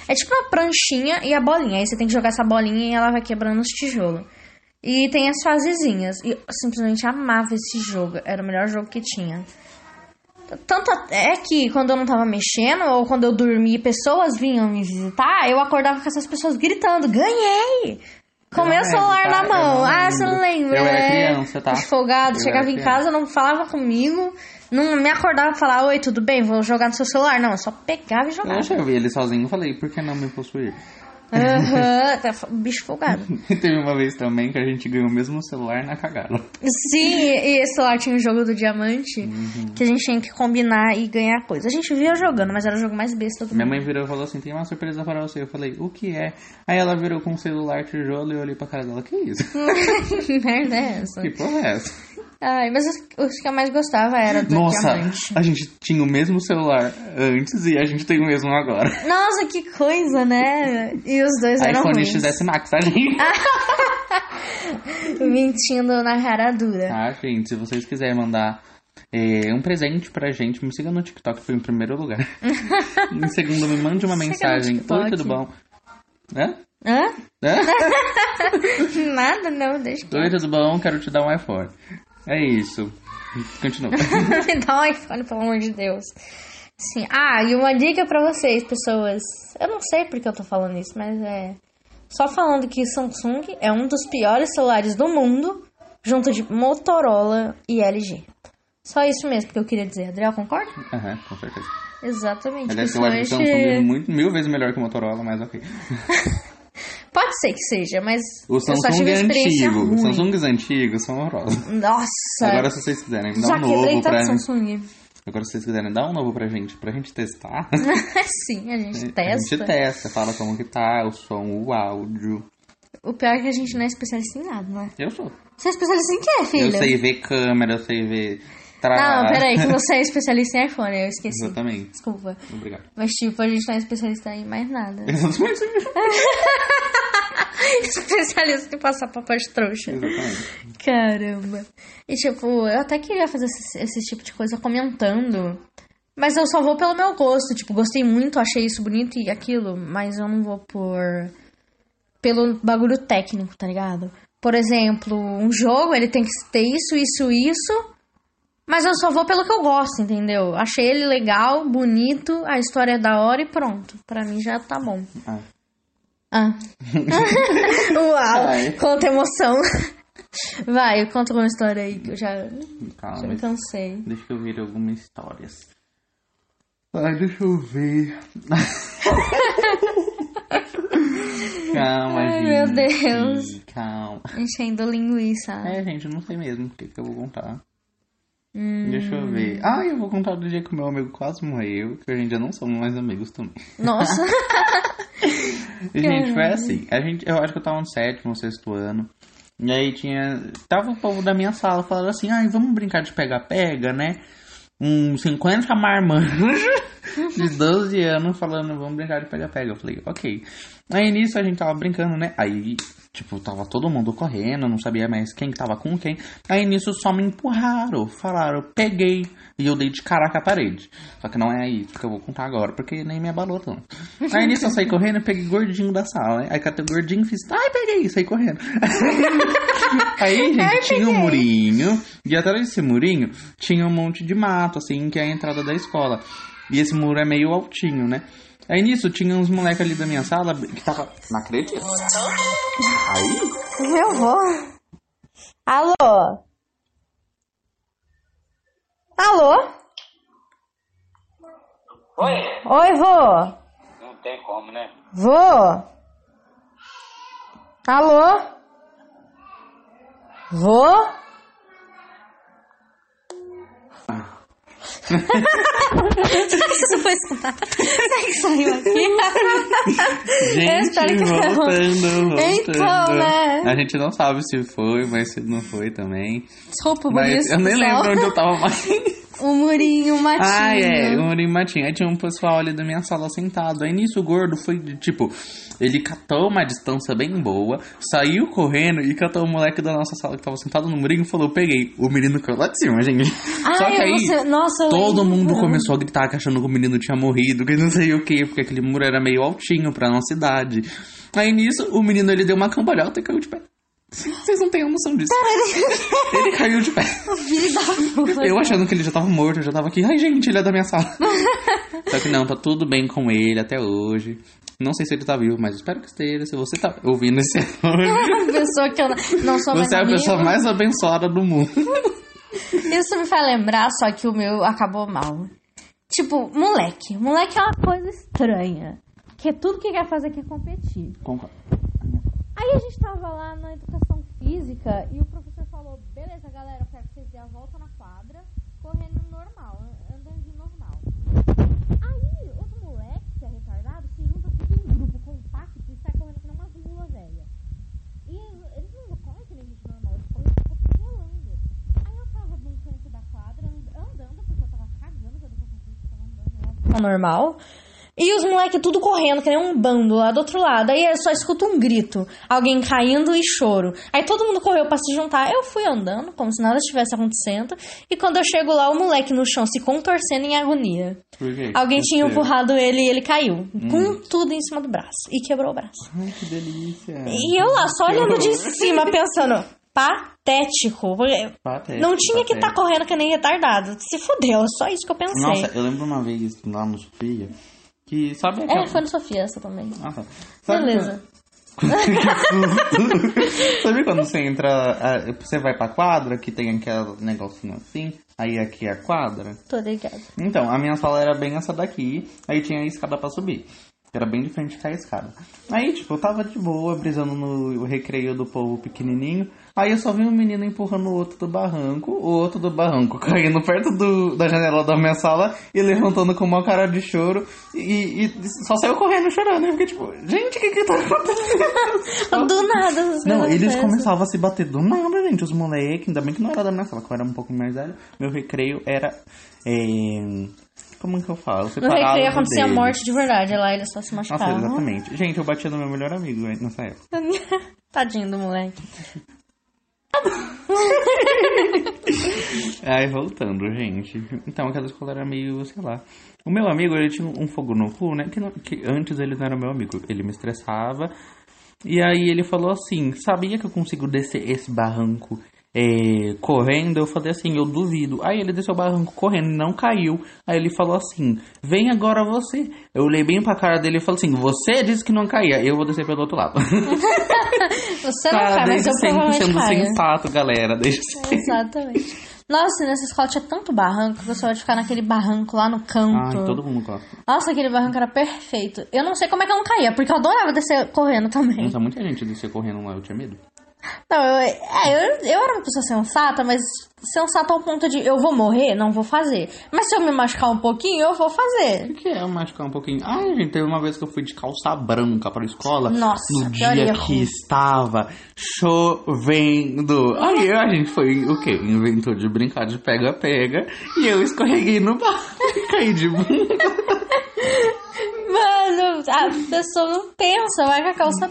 É tipo uma pranchinha e a bolinha. Aí você tem que jogar essa bolinha e ela vai quebrando os tijolos. E tem as fasezinhas. E eu simplesmente amava esse jogo. Era o melhor jogo que tinha. Tanto é que quando eu não tava mexendo, ou quando eu dormi, pessoas vinham me visitar, eu acordava com essas pessoas gritando, ganhei! Com Eu meu celular lembro, tá? na mão. Ah, você não lembra? Eu era né? criança, tá? Folgado, Eu chegava em casa, não falava comigo, não me acordava e falava, oi, tudo bem? Vou jogar no seu celular. Não, eu só pegava e jogava. Eu vi ele sozinho e falei, por que não me possuir? Aham, tá f- bicho folgado. E teve uma vez também que a gente ganhou o mesmo celular na cagada. Sim, e esse lá tinha o jogo do diamante, Uhum. que a gente tinha que combinar e ganhar coisa. A gente via jogando, mas era o jogo mais besta do Minha mundo. mãe virou e falou assim, tem uma surpresa para você. Eu falei, o que é? Aí ela virou com o celular tijolo e eu olhei pra cara dela, que isso? que merda é essa? Que porra é essa? Ai, mas os, que eu mais gostava era do Nossa, diamante. a gente tinha o mesmo celular antes e a gente tem o mesmo agora. Nossa, que coisa, né? E os dois eram iPhone ruins. XS Max, tá, gente? Mentindo na cara dura. Tá, gente, se vocês quiserem mandar é, um presente pra gente, me siga no TikTok, foi em primeiro lugar. em segundo, me mande uma Siga mensagem. Oi, tudo bom? Hã? Hã? Hã? Nada, não, deixa Oi, tudo bom? Quero te dar um iPhone. É isso. Continua. Me dá um iPhone, pelo amor de Deus. Sim. Ah, e uma dica pra vocês, pessoas. Eu não sei porque eu tô falando isso, mas é. Só falando que Samsung é um dos piores celulares do mundo, junto de Motorola e LG. Só isso mesmo que eu queria dizer. Adriel, concorda? Aham, com certeza. Exatamente. Aliás, eu acho que Samsung é muito, mil vezes melhor que o Motorola, mas ok. Pode ser que seja, mas O eu só Samsung tive é experiência antigo. ruim. Os Samsungs antigos são horrorosos. Nossa! Agora, se vocês quiserem, dá já um novo pra... Samsung. Agora, se vocês quiserem, dá um novo pra gente, pra gente testar. Sim, a gente A testa. gente testa, fala como que tá, o som, o áudio. O pior é que a gente não é especialista em nada, né? Eu sou. Você é especialista em quê, filho? Eu sei ver câmera, eu sei ver... Tra... Não, peraí, que você é especialista em iPhone, eu esqueci. Exatamente. Desculpa. Obrigado. Mas, tipo, a gente não é especialista em mais nada. Exatamente. especialista em passar papel de trouxa. Exatamente. Caramba. E, tipo, eu até queria fazer esse, esse tipo de coisa comentando. Mas eu só vou pelo meu gosto. Tipo, gostei muito, achei isso bonito e aquilo. Mas eu não vou por. Pelo bagulho técnico, tá ligado? Por exemplo, um jogo, ele tem que ter isso, isso, isso. Mas eu só vou pelo que eu gosto, entendeu? Achei ele legal, bonito, a história é da hora e pronto. Pra mim já tá bom. Ah. Ah. Uau, quanta emoção. Vai, conta uma história aí que eu já, já Calma, me cansei. deixa eu ver algumas histórias. Ai, deixa eu ver. Calma, Ai, gente. meu Deus. Calma. Enchendo linguiça. É, gente, eu não sei mesmo o que, que eu vou contar. Hum. Deixa eu ver. Ah, eu vou contar do dia que o meu amigo quase morreu, que a gente já não somos mais amigos também. Nossa. Gente, foi assim. A gente, eu acho que eu tava no sétimo, sexto ano. E aí tinha. Tava o povo da minha sala falando assim, ai, vamos brincar de pega-pega, né? Uns 50 marmanjos de 12 anos falando, vamos brincar de pega-pega. Eu falei, ok. Aí nisso a gente tava brincando, né? Aí, tipo, tava todo mundo correndo, não sabia mais quem que tava com quem. Aí nisso só me empurraram, falaram, peguei. E eu dei de caraca a parede. Só que não é aí que eu vou contar agora, porque nem me abalou tanto. Aí nisso eu saí correndo e peguei gordinho da sala, né? Aí catei o gordinho e fiz, ai, peguei, saí correndo. Aí, gente, tinha um murinho. E atrás desse murinho tinha um monte de mato, assim, que é a entrada da escola. E esse muro é meio altinho, né? Aí nisso tinha uns moleques ali da minha sala que tava. Não acredito. Aí? Meu vô. Alô? Alô? Oi? Oi, vô. Não tem como, né? Vô? Alô? Vô? Isso foi escutar. Será que saiu aqui? Gente, espero que voltando, voltando. Então, né? A gente não sabe se foi, mas se não foi também. Desculpa Mas isso, eu nem pessoal. lembro onde eu tava mais. O murinho, matinho. Ah, é, o Murim Matinho. Aí tinha um pessoal ali da minha sala sentado. Aí nisso o gordo foi, tipo, ele catou uma distância bem boa, saiu correndo e catou o moleque da nossa sala que tava sentado no murinho e falou: Peguei. O menino caiu lá de cima, gente. Ai, Só que eu aí. sei- Nossa, Todo mundo começou a gritar achando que o menino tinha morrido, que não sei o que, porque aquele muro era meio altinho pra nossa idade. Aí nisso, o menino ele deu uma cambalhota e caiu de pé. Vocês não têm noção disso. ele caiu de pé. Eu achando que ele já tava morto, eu já tava aqui. Ai, gente, ele é da minha sala. Só que não, tá tudo bem com ele até hoje. Não sei se ele tá vivo, mas espero que esteja. Se você tá ouvindo esse áudio, pessoa que eu não- não sou mais você é a amigo. pessoa mais abençoada do mundo. Isso me faz lembrar, só que o meu acabou mal. Tipo, moleque. Moleque é uma coisa estranha. Que tudo que quer fazer quer competir. Concordo. Aí a gente tava lá na educação física e o professor falou: beleza, galera, eu quero que vocês dêem a volta na quadra, correndo normal, andando de normal. Aí, outro moleque, que é retardado, se junta tudo em grupo compacto e sai correndo nem uma vila velha. E eles não correm que nem gente normal, eles correm atropelando. Aí eu tava num canto da quadra, and- andando, porque eu tava cagando educação física, tava andando. Normal. E os moleques tudo correndo, que nem um bando lá do outro lado. Aí eu só escuto um grito, alguém caindo e choro. Aí todo mundo correu pra se juntar. Eu fui andando, como se nada estivesse acontecendo. E quando eu chego lá, o moleque no chão se contorcendo em agonia. Por quê? Alguém tinha empurrado ele e ele caiu. Com tudo em cima do braço. E quebrou o braço. Ai, que delícia. E eu lá, só olhando de cima, pensando, patético. Patético, Não tinha que estar patético. correndo que nem retardado. Se fudeu, só isso que eu pensei. Nossa, eu lembro uma vez lá no Sofia que sabe aquela... É, foi no Sofia essa também. Ah, tá. Sabe Beleza. quando- Sabe quando você entra, ah, você vai pra quadra, que tem aquele negocinho assim, aí aqui é a quadra? Tô ligado. Então, a minha sala era bem essa daqui, aí tinha a escada pra subir. Era bem de frente com a escada. Aí, tipo, eu tava de boa, brisando no recreio do povo pequenininho. Aí eu só vi um menino empurrando o outro do barranco, o outro do barranco caindo perto do, da janela da minha sala e levantando com uma cara de choro. E, e só saiu correndo chorando. Eu fiquei tipo, gente, o que que tá acontecendo? Do nada. Não, eles começavam a se bater do nada, gente. Os moleques, ainda bem que não era da minha sala, que eu era um pouco mais velho. Meu recreio era. é, Como que eu falo? No recreio acontecia a morte de verdade. Lá eles só se Nossa, machucavam. exatamente. Gente, eu batia no meu melhor amigo né, nessa época. Tadinho do moleque. Aí, voltando, gente. Então, aquela escola era meio, sei lá. O meu amigo, ele tinha um fogo no cu, né? Que, não- que antes ele não era meu amigo. Ele me estressava. E aí ele falou assim: Sabia que eu consigo descer esse barranco é, correndo? Eu falei assim: Eu duvido. Aí ele desceu o barranco correndo e não caiu. Aí ele falou assim: Vem agora você. Eu olhei bem pra cara dele e falei assim: Você disse que não caía. Eu vou descer pelo outro lado. Você não Tá, cai, mas eu sempre sendo sensato, galera. Desde sempre. Exatamente. Nossa, nessa escola tinha tanto barranco só ia ficar naquele barranco lá no canto. Ai, todo mundo gosta. Nossa, aquele barranco era perfeito. Eu não sei como é que eu não caía, porque eu adorava descer correndo também. Nossa, muita gente descia correndo lá, eu tinha medo. Não, eu, é, eu, eu era uma pessoa sensata, mas sensata ao ponto de eu vou morrer, não vou fazer. Mas se eu me machucar um pouquinho, eu vou fazer. O que é machucar um pouquinho? Ai, gente, teve uma vez que eu fui de calça branca pra escola. Nossa, No dia erro. que estava chovendo. Aí a gente foi, o quê? Inventou de brincar de pega-pega. E eu escorreguei no barro e caí de bunda. Mano, a pessoa não pensa, vai com a calça.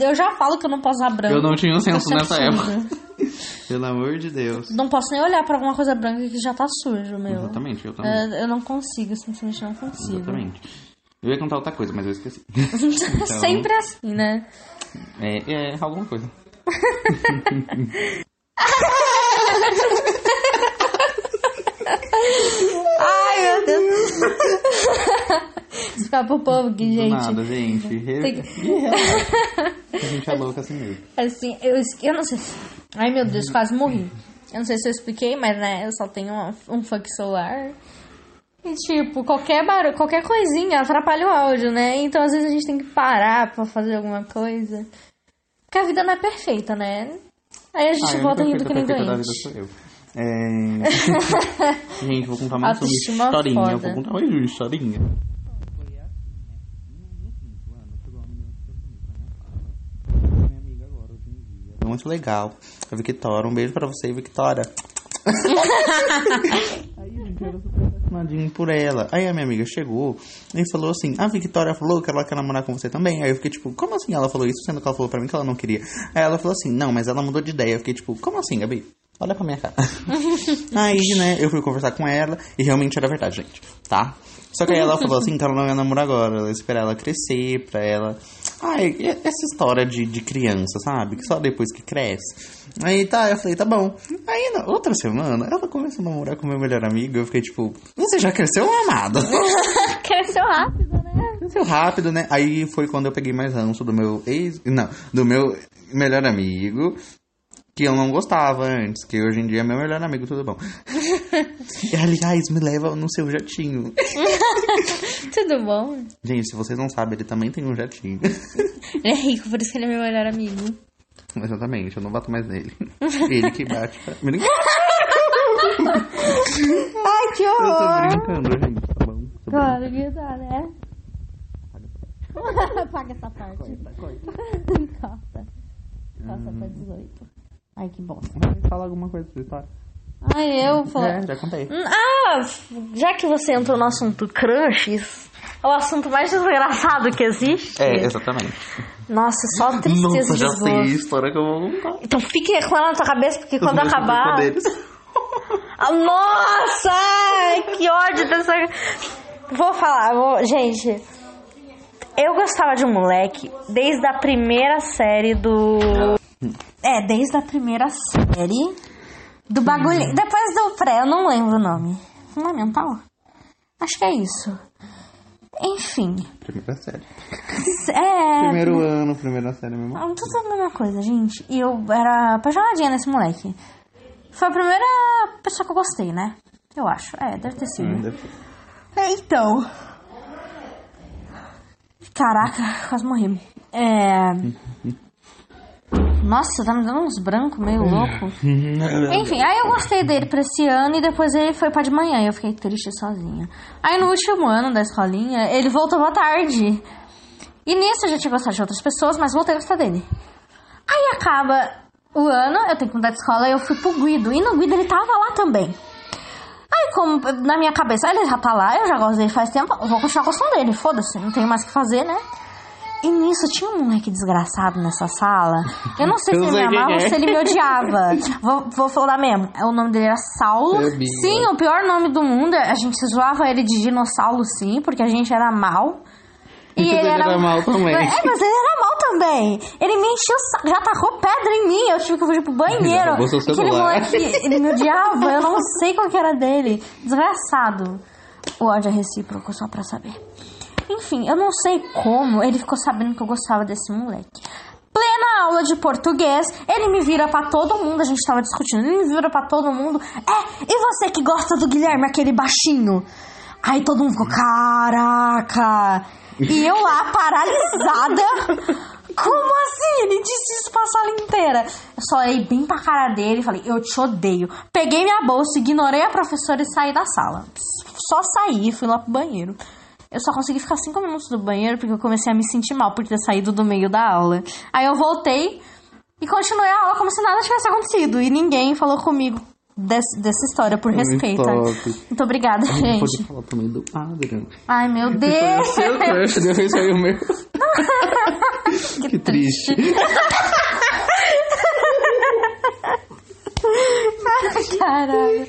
Eu já falo que eu não posso usar branco. Eu não tinha um senso é nessa época. Pelo amor de Deus. Não posso nem olhar pra alguma coisa branca que já tá sujo, meu. Exatamente, eu também. É, eu não consigo, simplesmente não consigo. Exatamente. Eu ia contar outra coisa, mas eu esqueci. Sempre assim, né? É, é alguma coisa. Ai, meu Deus. Explicar pro povo que, Do gente. nada, gente. Tem A gente é louca assim mesmo. Assim, eu, eu não sei. Ai, meu Deus, quase morri. Eu não sei se eu expliquei, mas né, eu só tenho uma- um funk solar. E tipo, qualquer barulho, qualquer coisinha atrapalha o áudio, né? Então às vezes a gente tem que parar pra fazer alguma coisa. Porque a vida não é perfeita, né? Aí a gente Ah, volta rindo que nem perfeita da vida doente. sou eu. É... gente, vou contar mais uma historinha. foda. Vou contar mais uma historinha. Muito legal. A Victoria, um beijo pra você, Victoria. Aí, gente, eu era super apaixonadinho por ela. Aí a minha amiga chegou e falou assim: A Victoria falou que ela quer namorar com você também. Aí eu fiquei tipo: Como assim ela falou isso? Sendo que ela falou pra mim que ela não queria. Aí ela falou assim: Não, mas ela mudou de ideia. Eu fiquei tipo: Como assim, Gabi? Olha pra minha cara. Aí, né, eu fui conversar com ela e realmente era verdade, gente, tá? Só que aí ela falou assim que ela não ia namorar agora, ela ia esperar ela crescer pra ela. Ai, essa história de, de criança, sabe? Que só depois que cresce. Aí tá, eu falei, tá bom. Aí na outra semana, ela começou a namorar com meu melhor amigo. Eu fiquei tipo, você já cresceu, amado? Cresceu rápido, né? Cresceu rápido, né? Aí foi quando eu peguei mais ranço do meu ex. Não, do meu melhor amigo. Que eu não gostava antes, que hoje em dia é meu melhor amigo, tudo bom. e aliás, me leva no seu jatinho. Tudo bom? Gente, se vocês não sabem, ele também tem um jatinho. Ele é rico, por isso que ele é meu melhor amigo. Exatamente, eu não bato mais nele. Ele que bate pra. Ai, que Eu tô horror! brincando, gente, tá bom? Tô Claro que tá, né? Paga essa parte. Corta. Corta. Passa pra 18. Ai, que bosta. brincando. Fala alguma coisa sua história. Ai, eu falo. É, já contei. Ah, já que você entrou no assunto crushes, é o assunto mais desgraçado que existe. É, exatamente. Nossa, só tristeza Nossa, de já sei a história que eu vou contar. Então fique com ela na tua cabeça, porque Os quando acabar. Ah, Nossa! Que ódio dessa. Vou falar, vou... gente. Eu gostava de um moleque desde a primeira série do. É, desde a primeira série do bagulho. Depois do pré, eu não lembro o nome. Fundamental? Acho que é isso. Enfim. Primeira série. É. Primeiro ano, primeira série mesmo. Ah, Tudo a mesma coisa, gente. E eu era apaixonadinha nesse moleque. Foi a primeira pessoa que eu gostei, né? Eu acho. É, deve ter sido. Hum, deve- É, então. Caraca, quase morri. É. Nossa, tá me dando uns brancos meio louco. Enfim, aí eu gostei dele pra esse ano e depois ele foi pra de manhã e eu fiquei triste sozinha. Aí no último ano da escolinha, ele voltou à tarde. E nisso eu já tinha gostado de outras pessoas, mas voltei a gostar dele. Aí acaba o ano, eu tenho que mudar de escola e eu fui pro Guido. E no Guido ele tava lá também. Aí, como na minha cabeça, ele já tá lá, eu já gosto dele faz tempo, eu vou continuar gostando dele, foda-se, não tenho mais o que fazer, né? E nisso tinha um moleque desgraçado nessa sala. Eu não sei se ele me amava ou é. se ele me odiava. vou, vou falar mesmo. O nome dele era Saulo. Sim, o pior nome do mundo. A gente zoava ele de dinossauro, sim, porque a gente era mal. E Então ele era mal também. É, mas ele era mal também. Ele me encheu já tacou pedra em mim. Eu tive que fugir pro banheiro. Aquele moleque, ele me odiava. Eu não sei qual que era dele. Desgraçado. O ódio é recíproco, só pra saber. Enfim, eu não sei como ele ficou sabendo que eu gostava desse moleque. Plena aula de português, ele me vira pra todo mundo, a gente tava discutindo, ele me vira pra todo mundo. É, e você que gosta do Guilherme, aquele baixinho? Aí todo mundo ficou, caraca! E eu lá, paralisada. Como assim? Ele disse isso pra sala inteira. Eu só olhei bem pra cara dele e falei, eu te odeio. Peguei minha bolsa, ignorei a professora e saí da sala. Só saí e fui lá pro banheiro. Eu só consegui ficar cinco minutos no banheiro porque eu comecei a me sentir mal por ter saído do meio da aula. Aí eu voltei e continuei a aula como se nada tivesse acontecido. E ninguém falou comigo desse- dessa história, por Muito respeito. top. Muito obrigada, Pode gente. falar também do Adrian. Ai, meu Deus. Seu crush, depois saiu o meu. que triste. Caralho.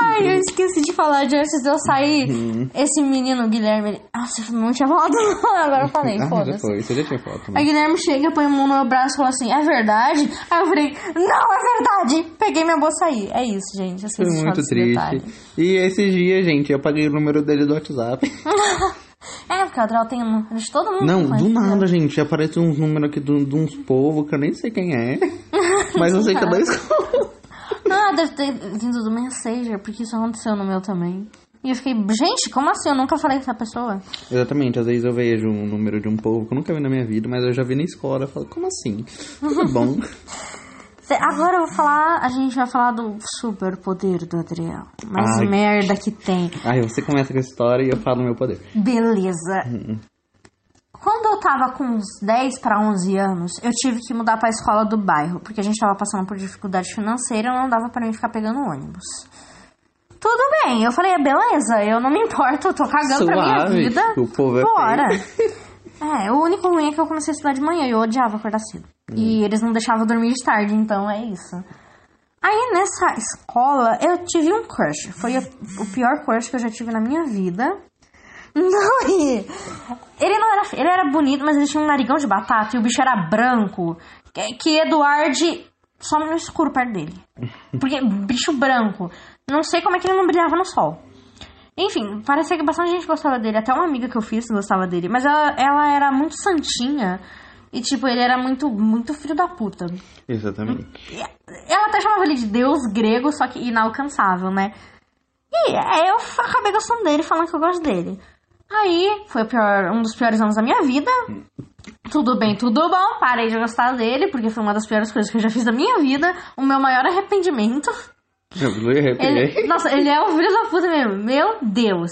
Ai, eu esqueci de falar de antes de eu sair. Uhum. Esse menino, Guilherme, ele... Nossa, eu não tinha falado agora eu falei, Ah, foda-se. foi, você já tinha Aí. Guilherme chega, põe a mão no meu braço e fala assim, é verdade? Aí eu falei, não é verdade! Peguei minha bolsa aí. É isso, gente. Eu Foi de falar muito desse detalhe. triste. E esses dias, gente, eu paguei o número dele do WhatsApp. É, porque o Adriel tem um número de todo mundo. Não, mas- do nada, gente. Aparece uns números aqui de de uns povos que eu nem sei quem é. Mas eu sei que é da escola. Ah, deve ter vindo do Messenger, porque isso aconteceu no meu também. E eu fiquei, gente, como assim? Eu nunca falei com essa pessoa. Exatamente, às vezes eu vejo um número de um povo que eu nunca vi na minha vida, mas eu já vi na escola. Eu falo, como assim? Tudo bom. Agora eu vou falar, a gente vai falar do super poder do Adriel. Mais Ai. merda que tem. Aí você começa com a história e eu falo o meu poder. Beleza. Uhum. Quando eu tava com uns 10 para 11 anos, eu tive que mudar pra escola do bairro, porque a gente tava passando por dificuldade financeira e não dava pra mim ficar pegando ônibus. Tudo bem, eu falei, beleza, eu não me importo, eu tô cagando pra minha Suave, vida. o povo é Bora. É, o único ruim é que eu comecei a estudar de manhã e eu odiava acordar cedo. Hum. E eles não deixavam dormir de tarde, então é isso. Aí nessa escola eu tive um crush. Foi o pior crush que eu já tive na minha vida. Não, e- ele não era. Ele era bonito, mas ele tinha um narigão de batata e o bicho era branco. Que, que Eduardo some no escuro perto dele. Porque bicho branco. Não sei como é que ele não brilhava no sol. Enfim, parecia que bastante gente gostava dele. Até uma amiga que eu fiz gostava dele. Mas ela, ela era muito santinha. E, tipo, ele era muito, muito filho da puta. Exatamente. Ela até chamava ele de deus grego, só que inalcançável, né? E aí eu acabei gostando dele, falando que eu gosto dele. Aí foi pior, um dos piores anos da minha vida. Tudo bem, tudo bom. Parei de gostar dele, porque foi uma das piores coisas que eu já fiz da minha vida. O meu maior arrependimento. Eu me arrependi. Ele, nossa, ele é um filho da puta mesmo. Meu Deus.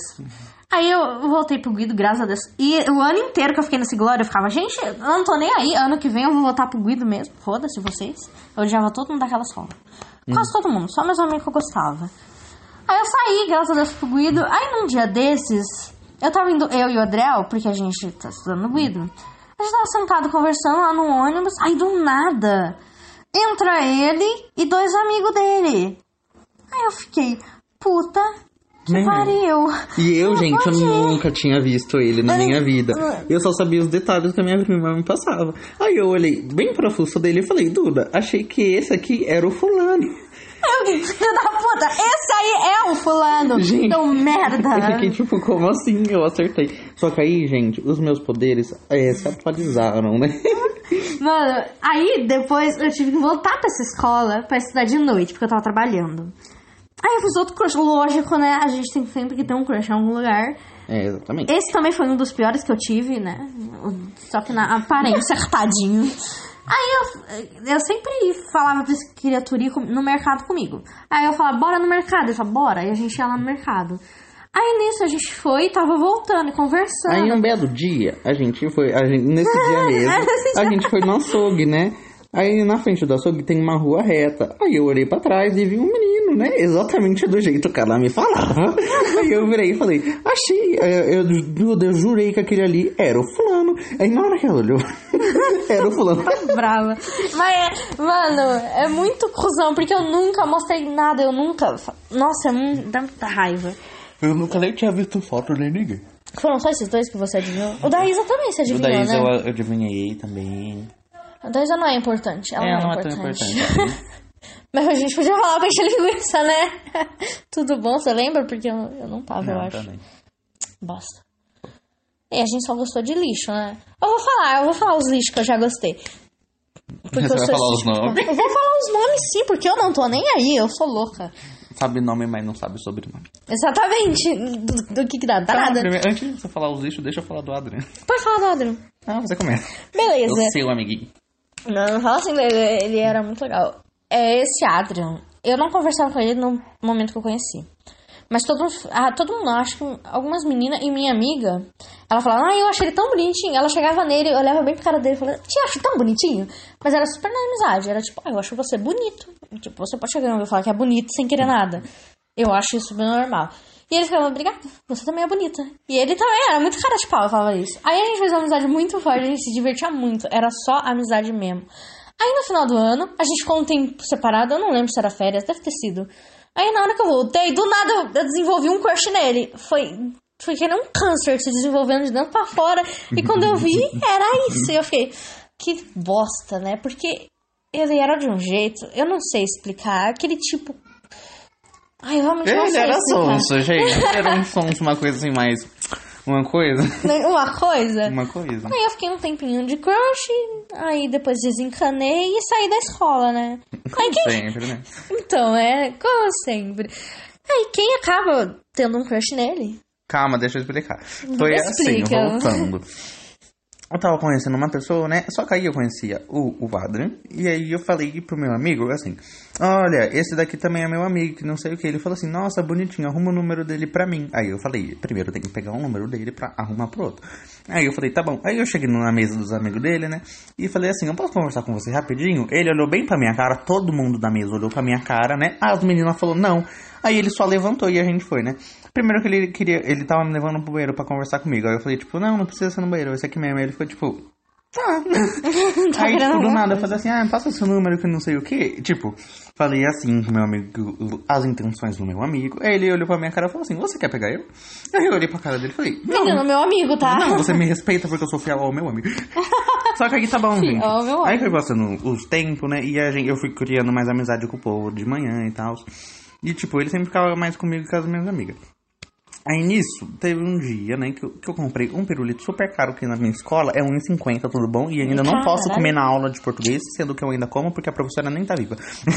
Aí eu voltei pro Guido, graças a Deus. E o ano inteiro que eu fiquei nesse Glória, eu ficava, gente, eu não tô nem aí. Ano que vem eu vou voltar pro Guido mesmo. Foda-se vocês. Eu odiava todo mundo daquela escola. Quase todo mundo, só meus amigos que eu gostava. Aí eu saí, graças a Deus, pro Guido. Aí num dia desses, eu tava indo, eu e o Adriel, porque a gente tá estudando Guido. A gente tava sentado conversando lá no ônibus, aí do nada entra ele e dois amigos dele. Aí eu fiquei, puta que eu. pariu. E eu, gente, eu nunca tinha visto ele na Ele- minha vida. Eu só sabia os detalhes que a minha prima me passava. Aí eu olhei bem pra fuça dele e falei, Duda, achei que esse aqui era o fulano. Eu filho da puta, esse aí é o fulano. Gente, Então, merda. Eu fiquei tipo, como assim? Eu acertei. Só que aí, gente, os meus poderes é, se atualizaram, né? Mano, aí depois eu tive que voltar pra essa escola pra estudar de noite, porque eu tava trabalhando. Aí eu fiz outro crush, lógico, né? A gente tem sempre que ter um crush em algum lugar. É, exatamente. Esse também foi um dos piores que eu tive, né? Só que na aparência, tadinho. Aí eu, eu sempre falava pra criatura ir com- no mercado comigo. Aí eu falava, bora no mercado. Ele falava, bora. E a gente ia lá no mercado. Aí nisso a gente foi e tava voltando e conversando. Aí um belo dia, a gente foi, a gente, nesse dia mesmo, a gente foi no açougue, né? Aí na frente do açougue tem uma rua reta. Aí eu olhei pra trás e vi um menino, né? Exatamente do jeito que ela me falava. Aí eu virei e falei, achei, é, eu, eu, eu jurei que aquele ali era o fulano. Aí na hora que ela olhou, era o fulano. brava. Mas, mano, é muito cuzão, porque eu nunca mostrei nada, eu nunca. Nossa, é muito, dá muita raiva. Eu nunca nem tinha visto foto de ninguém. Foram só esses dois que você adivinhou? O da Isa também você O adivinhou, da Isa né? eu, eu adivinhei também. A Isa não é importante. Ela É, não, não é é tão importante. importante. Mas a gente podia falar peixe linguiça, né? Tudo bom, você lembra? Porque eu, eu não tava, eu Não, acho. também. Bosta. E a gente só gostou de lixo, né? Eu vou falar, eu vou falar os lixos que eu já gostei. Porque Você eu vai falar os tipo nomes? Eu vou falar os nomes sim, porque eu não tô nem aí, eu sou louca. Sabe nome, mas não sabe sobrenome. Exatamente. Do, do que que dá? Dá Tá, nada. primeiro- antes de você falar os lixos, deixa eu falar do Adriano. Pode falar do Adriano. Ah, você começa. Beleza. O seu amiguinho. Não, não fala assim dele, ele era muito legal. É esse Adrian. Eu não conversava com ele no momento que eu conheci. Mas todo mundo, ah, todo mundo, acho que algumas meninas e minha amiga, ela falava, ah, eu achei ele tão bonitinho. Ela chegava nele, olhava bem pra cara dele e falava, te acho tão bonitinho. Mas era super na amizade, era tipo, ah, eu acho você bonito. Tipo, você pode chegar e falar que é bonito sem querer nada. Eu acho isso bem normal. E ele ficava, obrigada, você também é bonita. E ele também era muito cara de pau, eu falava isso. Aí a gente fez uma amizade muito forte, a gente se divertia muito. Era só amizade mesmo. Aí no final do ano, a gente ficou um tempo separado, eu não lembro se era férias, deve ter sido. Aí na hora que eu voltei, do nada eu- desenvolvi um crush nele. Foi, foi que nem um câncer se desenvolvendo de dentro pra fora. E quando eu vi, era isso. E eu fiquei, que bosta, né? Porque ele era de um jeito, eu não sei explicar, aquele tipo. Ai, não Ele era explicar. sonso, gente. Ele era um sonso, uma coisa assim, mais... Uma coisa? Uma coisa. Uma coisa. Aí eu fiquei um tempinho de crush, aí depois desencanei e saí da escola, né? Aí quem... Sempre, né? Então, é como sempre. Aí quem acaba tendo um crush nele? Calma, deixa eu explicar. Foi me assim, explica. voltando. Eu tava conhecendo uma pessoa, né? Só que aí eu conhecia o, o Adrian. E aí eu falei pro meu amigo, assim... Olha, esse daqui também é meu amigo, que não sei o que. Ele falou assim, nossa, bonitinho, arruma o número dele pra mim. Aí eu falei, primeiro tenho que pegar o número dele pra arrumar pro outro. Aí eu falei, tá bom. Aí eu cheguei na mesa dos amigos dele, né? E falei assim, eu posso conversar com você rapidinho? Ele olhou bem pra minha cara, todo mundo da mesa olhou pra minha cara, né? As meninas falou não. Aí ele só levantou e a gente foi, né? Primeiro que ele queria, ele tava me levando pro banheiro pra conversar comigo. Aí eu falei, tipo, não, não precisa ser no banheiro, esse aqui mesmo. Aí ele ficou, tipo, Tá. Tá Aí, tipo, do nada, eu falei assim, ah, passa seu número que não sei o quê. Tipo, falei assim com meu amigo, as intenções do meu amigo. Aí ele olhou pra minha cara e falou assim, você quer pegar eu? Aí eu olhei pra cara dele e falei, não, Menino, meu amigo, tá? não, você me respeita porque eu sou fiel ao meu amigo. Só que aí tá bom, gente. Aí foi passando os tempos, né? E a gente, eu fui criando mais amizade com o povo de manhã e tal. E, tipo, ele sempre ficava mais comigo que as minhas amigas. Aí nisso, teve um dia, né, que eu, que eu comprei um pirulito super caro que na minha escola é 1,50, tudo bom? E ainda não Caralho. posso comer na aula de português, sendo que eu ainda como porque a professora nem tá viva.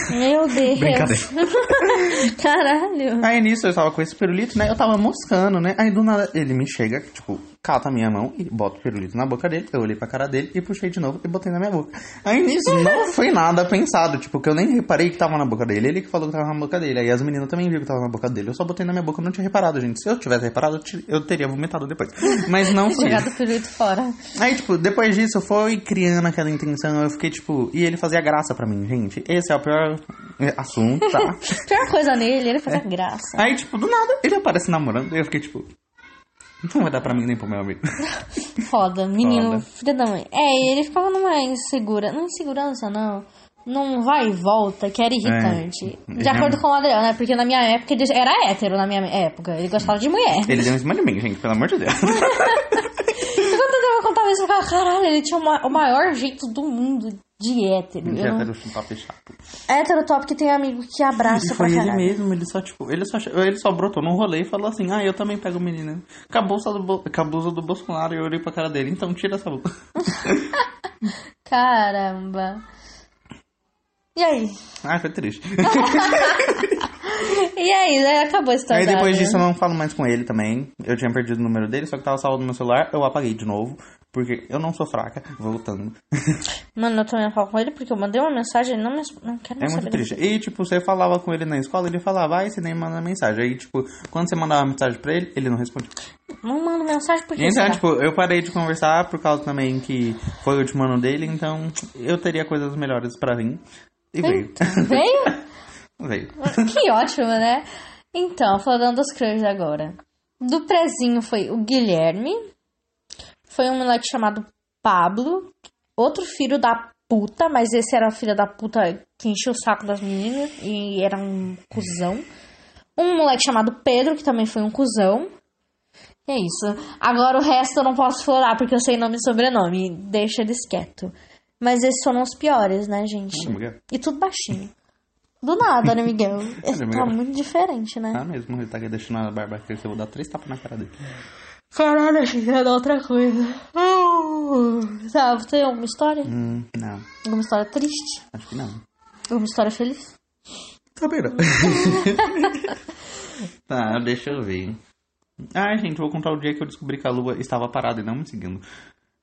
Meu Deus. Brincadeira. Caralho. Aí nisso eu tava com esse pirulito, né? Eu tava moscando, né? Aí do nada ele me chega, tipo, cata a minha mão e bota o pirulito na boca dele. Eu olhei pra cara dele e puxei de novo e botei na minha boca. Aí nisso não foi nada pensado, tipo, que eu nem reparei que tava na boca dele. Ele que falou que tava na boca dele. Aí as meninas também viram que tava na boca dele. Eu só botei na minha boca, eu não tinha reparado, gente. Se eu tivesse reparado, eu teria vomitado depois. Mas não foi. Jogado o pirulito fora. Aí, tipo, depois disso, foi criando aquela intenção. Eu fiquei, tipo, e ele fazia graça pra mim, gente. Esse é o pior é, assunto, tá? Pior coisa nele, ele fazia graça. Aí, tipo, do nada, ele aparece namorando. E eu fiquei, tipo, não vai dar pra mim nem pro meu amigo. Foda, menino, Foda. filha da mãe. É, ele ficava numa insegura. Não insegurança, não. Num vai e volta, que era irritante. É. De acordo com o Adriano, né? Porque na minha época ele era hétero na minha época. Ele gostava de mulher. Ele deu em cima de mim, gente, pelo amor de Deus. E contava isso, ficava, caralho, ele tinha o ma- o maior jeito do mundo de hétero. Eu não- Hétero chupar chato. Hétero top que tem amigo que abraça E pra foi ele caralho. mesmo, ele só, tipo, ele só, ele só brotou num rolê e falou assim, ah, eu também pego menina. Com a bolsa do, Bo- com a blusa do Bolsonaro, e eu olhei pra cara dele, então tira essa blusa. Caramba. E aí? ah, foi triste. E aí, né? acabou a história. Aí depois da- disso eu não falo mais com ele também. Eu tinha perdido o número dele, só que tava salvo no meu celular, eu apaguei de novo. Porque eu não sou fraca, voltando. Mano, eu também não falo com ele porque eu mandei uma mensagem e não, me... não quero É muito triste. E, tipo, você falava com ele na escola, ele falava, ah, você nem manda mensagem. Aí, tipo, quando você mandava mensagem pra ele, ele não respondia. Não mando mensagem porque Então, será? tipo, eu parei de conversar por causa também que foi o último ano dele, então eu teria coisas melhores pra vir. E veio. Veio? Veio. que ótimo, né? Então, falando dos crushes agora. Do prezinho foi o Guilherme. Foi um moleque chamado Pablo. Outro filho da puta, mas esse era o filho da puta que enchia o saco das meninas e era um cuzão. Um moleque chamado Pedro, que também foi um cuzão. E é isso. Agora o resto eu não posso falar porque eu sei nome e sobrenome. Deixa eles quieto. Mas esses foram os piores, né, gente? Miguel. E tudo baixinho. Do nada, né, Miguel? Olha, tá Miguel. muito diferente, né? Tá mesmo, ele tá aqui deixando a barba crescer, eu vou dar três tapas na cara dele. Caralho, achei que ia dar outra coisa. Uh, tá, você tem alguma história? Hum, não, Alguma história triste? acho que não. Alguma história feliz? Também não. tá, deixa eu ver. Ah, gente, vou contar o dia que eu descobri que a lua estava parada e não me seguindo.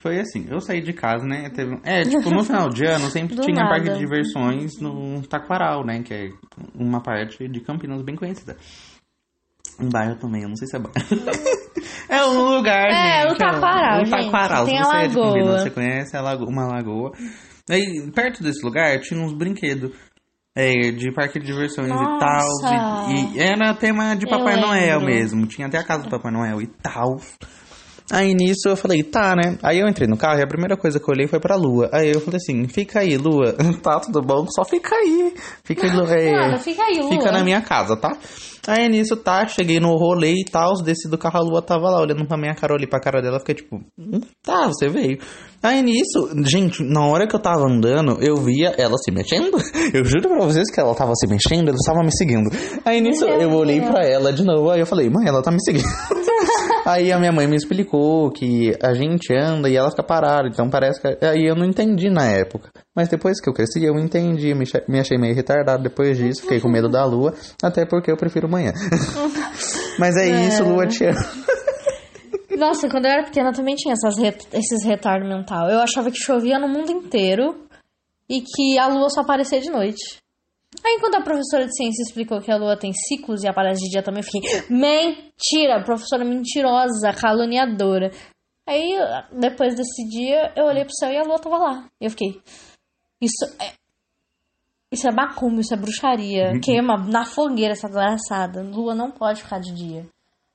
Foi assim, eu saí de casa, né? Teve... É, tipo, no final de ano sempre tinha nada. parque de diversões no Taquaral, né? Que é uma parte de Campinas bem conhecida. Um bairro também, eu não sei se é bairro. é um lugar, É, gente. o Taquaral, um gente. Taquaral. Tem Se você é de. Campinas, você conhece lago- uma lagoa. Aí, perto desse lugar, tinha uns brinquedos. É, de parque de diversões e Nossa. tal. E, e era tema de Eu Papai Noel lembro. mesmo. Tinha até a casa do Papai Noel e tal. Aí nisso eu falei, tá, né? Aí eu entrei no carro e a primeira coisa que eu olhei foi pra lua. Aí eu falei assim, fica aí, lua. tá, tudo bom? Só fica aí. Fica aí, Lu- é, fica aí, Lua. Fica na minha casa, tá? Aí nisso, tá, cheguei no rolê e tal, desci do carro, a lua tava lá, olhando pra minha cara, olhei pra cara dela, fiquei tipo, "Hum, tá, você veio. Aí nisso, gente, na hora que eu tava andando, eu via ela se mexendo. Eu juro pra vocês que ela tava se mexendo, ela estava me seguindo. Aí nisso, eu olhei pra ela de novo, aí eu falei, mãe, ela tá me seguindo. Aí a minha mãe me explicou que a gente anda e ela fica parada, então parece que. Aí eu não entendi na época. Mas depois que eu cresci, eu entendi, me achei meio retardado depois disso, fiquei com medo da lua, até porque eu prefiro manhã. Mas é isso, lua te amo. Nossa, quando eu era pequena também tinha essas re- esses retardos mental. Eu achava que chovia no mundo inteiro e que a lua só aparecia de noite. Aí quando a professora de ciência explicou que a lua tem ciclos e aparece de dia também, eu fiquei, mentira, professora mentirosa, caluniadora. Aí, depois desse dia, eu olhei pro céu e a lua tava lá. E eu fiquei, isso é... Isso é macumba, isso é bruxaria. Queima na fogueira essa desgraçada. Lua não pode ficar de dia.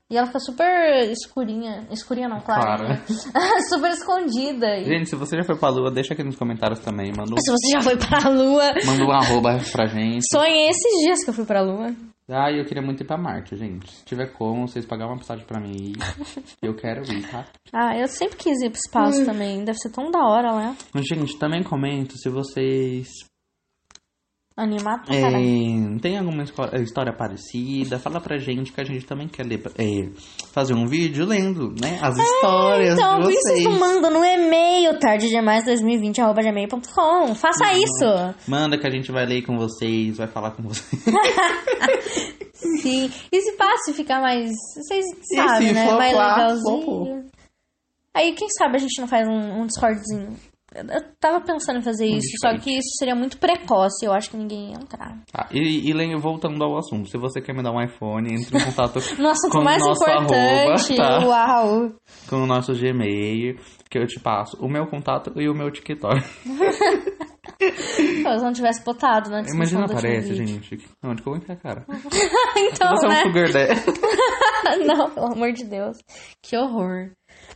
E ela fica super escurinha. Escurinha não, claro. Clara. super escondida. E Gente, se você já foi pra lua, deixa aqui nos comentários também. Manda se você já foi pra lua, manda um arroba pra gente. sonhei esses dias que eu fui pra lua. Ah, eu queria muito ir pra Marte, gente. Se tiver como, vocês pagar uma passagem pra mim ir, eu quero ir, tá? Ah, eu sempre quis ir pro espaço também. Deve ser tão da hora, né? Mas, gente, também comento se vocês Animado pra é, tem alguma história parecida. Fala pra gente que a gente também quer ler, é, fazer um vídeo lendo, né? As histórias Então, de isso vocês. vocês mandam no e-mail tardedemais2020.gmail.com. Faça Uhum. isso! Manda que a gente vai ler com vocês, vai falar com vocês. Sim. E se passa ficar mais. Vocês sabem, né? flopar, mais flopou. legalzinho. Aí, quem sabe a gente não faz um, um Discordzinho. Eu tava pensando em fazer isso, só que isso seria muito precoce. Eu acho que ninguém ia entrar. Tá, e, e voltando ao assunto, se você quer me dar um iPhone, entre em contato No assunto com o mais nosso importante. arroba, tá? Uau! com o nosso Gmail, que eu te passo o meu contato e o meu TikTok. Pô, se não tivesse botado na descrição Imagina aparece, gente. Onde que eu vou enfiar a cara? então, Você é um né? sugar daddy. não, pelo amor de Deus. Que horror.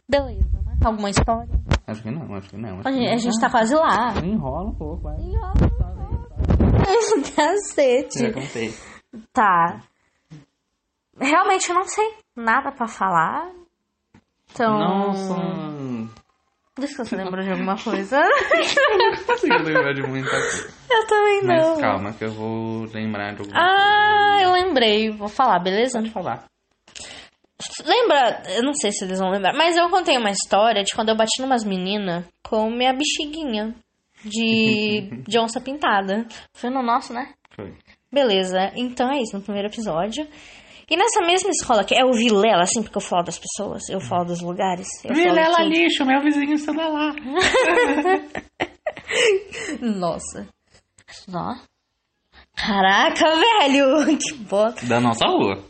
Beleza. mais Alguma história? Acho que não, acho que não. Acho A que gente, não. a gente tá quase lá. Enrola um pouco, vai. Cacete. Já contei. Tá. Realmente eu não sei nada pra falar. Então. Nossa. Deixa eu ver se você lembra de alguma coisa. Não consigo lembrar de muita coisa. eu também não. Mas calma, que eu vou lembrar de alguma Ah, eu lembrei. Vou falar, beleza? Pode falar. Lembra, eu não sei se eles vão lembrar, mas eu contei uma história de quando eu bati numas meninas com minha bexiguinha de, de onça pintada. Foi no nosso, né? Foi. Beleza, então é isso, no primeiro episódio. E nessa mesma escola, que é o Vilela, assim, porque eu falo das pessoas, eu falo dos lugares. Vilela lixo, meu vizinho estuda lá. Nossa. Ó. Caraca, velho! Que bosta. Da nossa rua.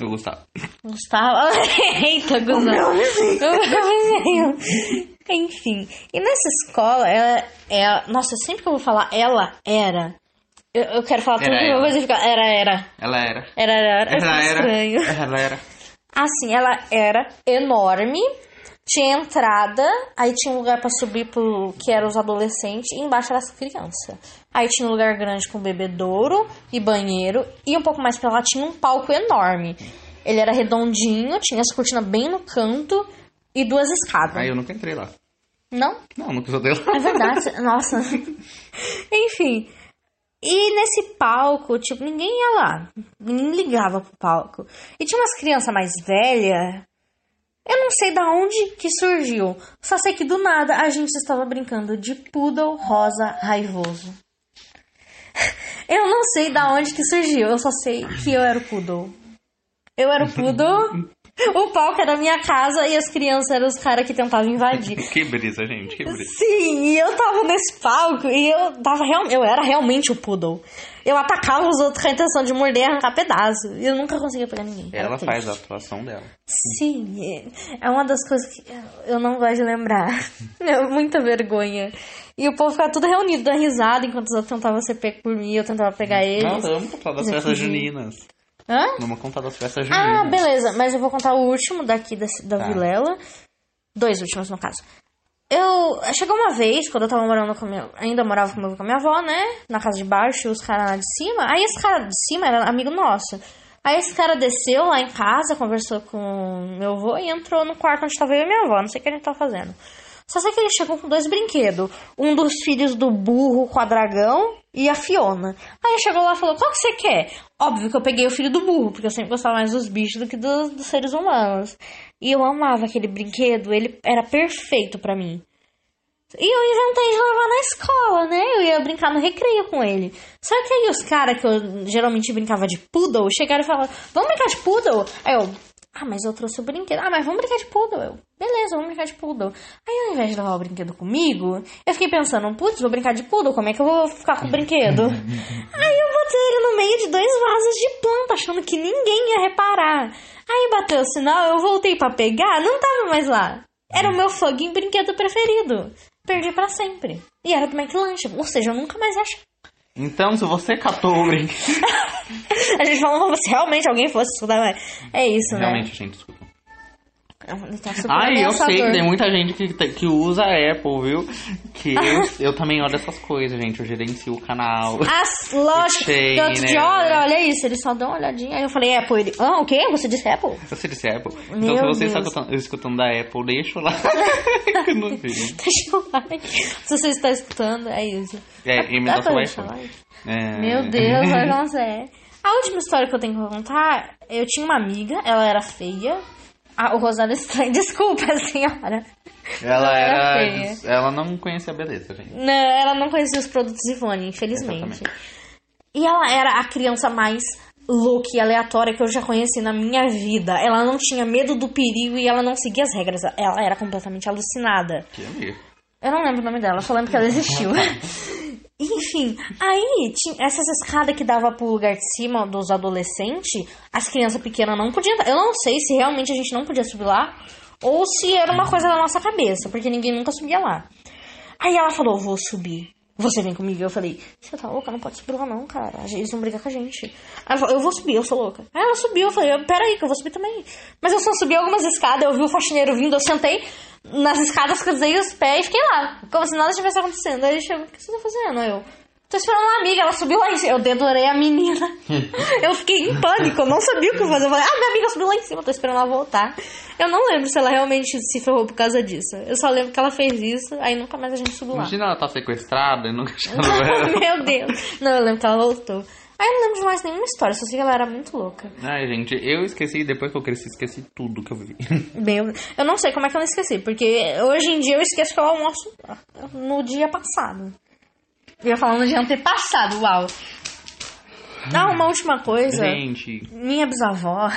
Eu gostava. Gustavo. Eita, Gustavo. Meu vizinho. Enfim. E nessa escola, ela é. Nossa, sempre que eu vou falar ela era. Eu, eu quero falar tudo Era que vou ficar. Era, era. Ela era. Era, era. era. Ela era. estranho. Ela era. Assim, ela era enorme. Tinha entrada, aí tinha um lugar pra subir pro que eram os adolescentes, e embaixo era as crianças. Aí tinha um lugar grande com bebedouro e banheiro, e um pouco mais pra lá tinha um palco enorme. Ele era redondinho, tinha as cortinas bem no canto e duas escadas. Aí eu nunca entrei lá. Não? Não, nunca É lá. verdade. Nossa. Enfim. E nesse palco, tipo, ninguém ia lá. Ninguém ligava pro palco. E tinha umas crianças mais velhas. Eu não sei da onde que surgiu. Só sei que do nada a gente estava brincando de poodle rosa raivoso. Eu não sei da onde que surgiu. Eu só sei que eu era o poodle. Eu era o poodle. O palco era a minha casa e as crianças eram os caras que tentavam invadir. Que brisa, gente, que brisa. Sim, e eu tava nesse palco e eu tava real, eu era realmente o poodle. Eu atacava os outros com a intenção de morder e arrancar pedaço. E eu nunca conseguia pegar ninguém. Ela faz a atuação dela. Sim, é uma das coisas que eu não gosto de lembrar. É muita vergonha. E o povo ficava tudo reunido, dando risada, enquanto os outros tentavam ser pego por mim, eu tentava pegar Não, eles. vamos contar das festas juninas. Hã? Vamos contar das festas Ah, juninas. beleza, mas eu vou contar o último daqui da, da Tá. Vilela. Dois últimos, no caso. Eu. Chegou uma vez, quando eu tava morando com minha. Ainda morava com, a minha avó, né? Na casa de baixo, e os caras lá de cima. Aí esse cara de cima era amigo nosso. Aí esse cara desceu lá em casa, conversou com meu avô e entrou no quarto onde tava eu e minha avó. Não sei o que gente tava fazendo. Só sei que ele chegou com dois brinquedos. Um dos filhos do burro com a dragão e a Fiona. Aí chegou lá e falou: Qual que você quer? Óbvio que eu peguei o filho do burro, porque eu sempre gostava mais dos bichos do que dos, dos seres humanos. E eu amava aquele brinquedo, ele era perfeito pra mim. E eu inventei de levar na escola, né? Eu ia brincar no recreio com ele. Só que aí os caras que eu geralmente brincava de poodle chegaram e falaram: Vamos brincar de poodle? Aí eu. Ah, mas eu trouxe o brinquedo. Ah, mas vamos brincar de poodle. Eu, beleza, vamos brincar de poodle. Aí ao invés de levar o brinquedo comigo, eu fiquei pensando, putz, vou brincar de poodle, como é que eu vou ficar com o brinquedo? Aí eu botei ele no meio de dois vasos de planta, achando que ninguém ia reparar. Aí bateu o sinal, eu voltei pra pegar, não tava mais lá. Era o meu fucking brinquedo preferido. Perdi pra sempre. E era do McLanche, ou seja, eu nunca mais achei. Então, se você catou o brinquedo. A gente falando como se realmente alguém fosse escutar. mas É isso, né? Realmente, gente, desculpa. Ele tá Ai, eu sei que ameaçador. tem muita gente que, que usa Apple, viu? Que eu, eu também olho essas coisas, gente. Eu gerencio o canal. Ah, lógico. Que outro né? dia, olha, isso, ele só deu uma olhadinha. Aí eu falei, Apple, ele. Ah, o quê? Você disse Apple? Você disse Apple? Meu então, se você está escutando, escutando da Apple, deixa não vi. Deixa o like. Se você está escutando, é isso. É, e me Dá iPhone. like? É... Meu Deus, olha como é. A última história que eu tenho que contar, eu tinha uma amiga, ela era feia. Ah, o Rosário estranho, desculpa, senhora. Ela era. era Ela não conhecia a beleza, gente. Não, ela não conhecia os produtos Ivone, infelizmente. Exatamente. E ela era a criança mais louca e aleatória que eu já conheci na minha vida. Ela não tinha medo do perigo e ela não seguia as regras. Ela era completamente alucinada. Que amiga. Eu não lembro o nome dela, só lembro que ela existiu. Enfim, aí tinha essas escadas que dava pro lugar de cima dos adolescentes, as crianças pequenas não podiam. Eu não sei se realmente a gente não podia subir lá ou se era uma coisa da nossa cabeça, porque ninguém nunca subia lá. Aí ela falou: Vou subir. Você vem comigo? Eu falei: Você tá louca? Não pode subir lá, não, cara. Eles vão brigar com a gente. Aí ela falou: Eu vou subir, eu sou louca. Aí ela subiu. Eu falei: Peraí, que eu vou subir também. Mas eu só subi algumas escadas. Eu vi o faxineiro vindo. Eu sentei nas escadas, cruzei os pés e fiquei lá. Como se nada tivesse acontecendo. Aí ele chegou: O que você tá fazendo? Aí eu. Tô esperando uma amiga, ela subiu lá em cima. Eu dedurei a menina. eu fiquei em pânico, eu não sabia o que fazer. Eu falei, ah, minha amiga subiu lá em cima, tô esperando ela voltar. Eu não lembro se ela realmente se ferrou por causa disso. Eu só lembro que ela fez isso, aí nunca mais a gente subiu lá. Imagina ela tá sequestrada e nunca ela. Meu Deus. Não, eu lembro que ela voltou. Aí eu não lembro de mais nenhuma história, só sei que ela era muito louca. Ai, gente, eu esqueci, depois que eu cresci, esqueci tudo que eu vivi. Meu, eu não sei como é que eu não esqueci, porque hoje em dia eu esqueço que eu almoço no dia passado. Eu ia falar no dia antepassado, uau. Ah, uma última coisa. Gente, Minha bisavó,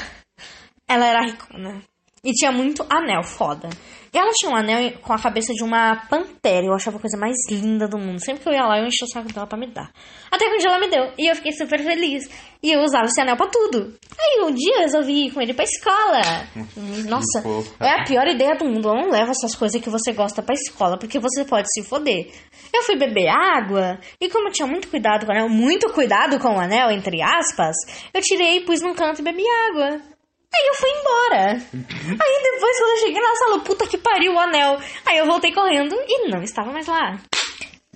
ela era ricona. E tinha muito anel foda. E ela tinha um anel com a cabeça de uma pantera. Eu achava a coisa mais linda do mundo. Sempre que eu ia lá, eu enchia o saco dela pra me dar. Até que um dia ela me deu. E eu fiquei super feliz. E eu usava esse anel pra tudo. Aí um dia eu resolvi ir com ele pra escola. Nossa, é a pior ideia do mundo. Eu não levo essas coisas que você gosta pra escola, porque você pode se foder. Eu fui beber água, e como eu tinha muito cuidado com o anel, muito cuidado com o anel, entre aspas, eu tirei, pus num canto e bebi água. Aí eu fui embora. Aí depois, quando eu cheguei na sala, puta que pariu o anel. Aí eu voltei correndo e não estava mais lá.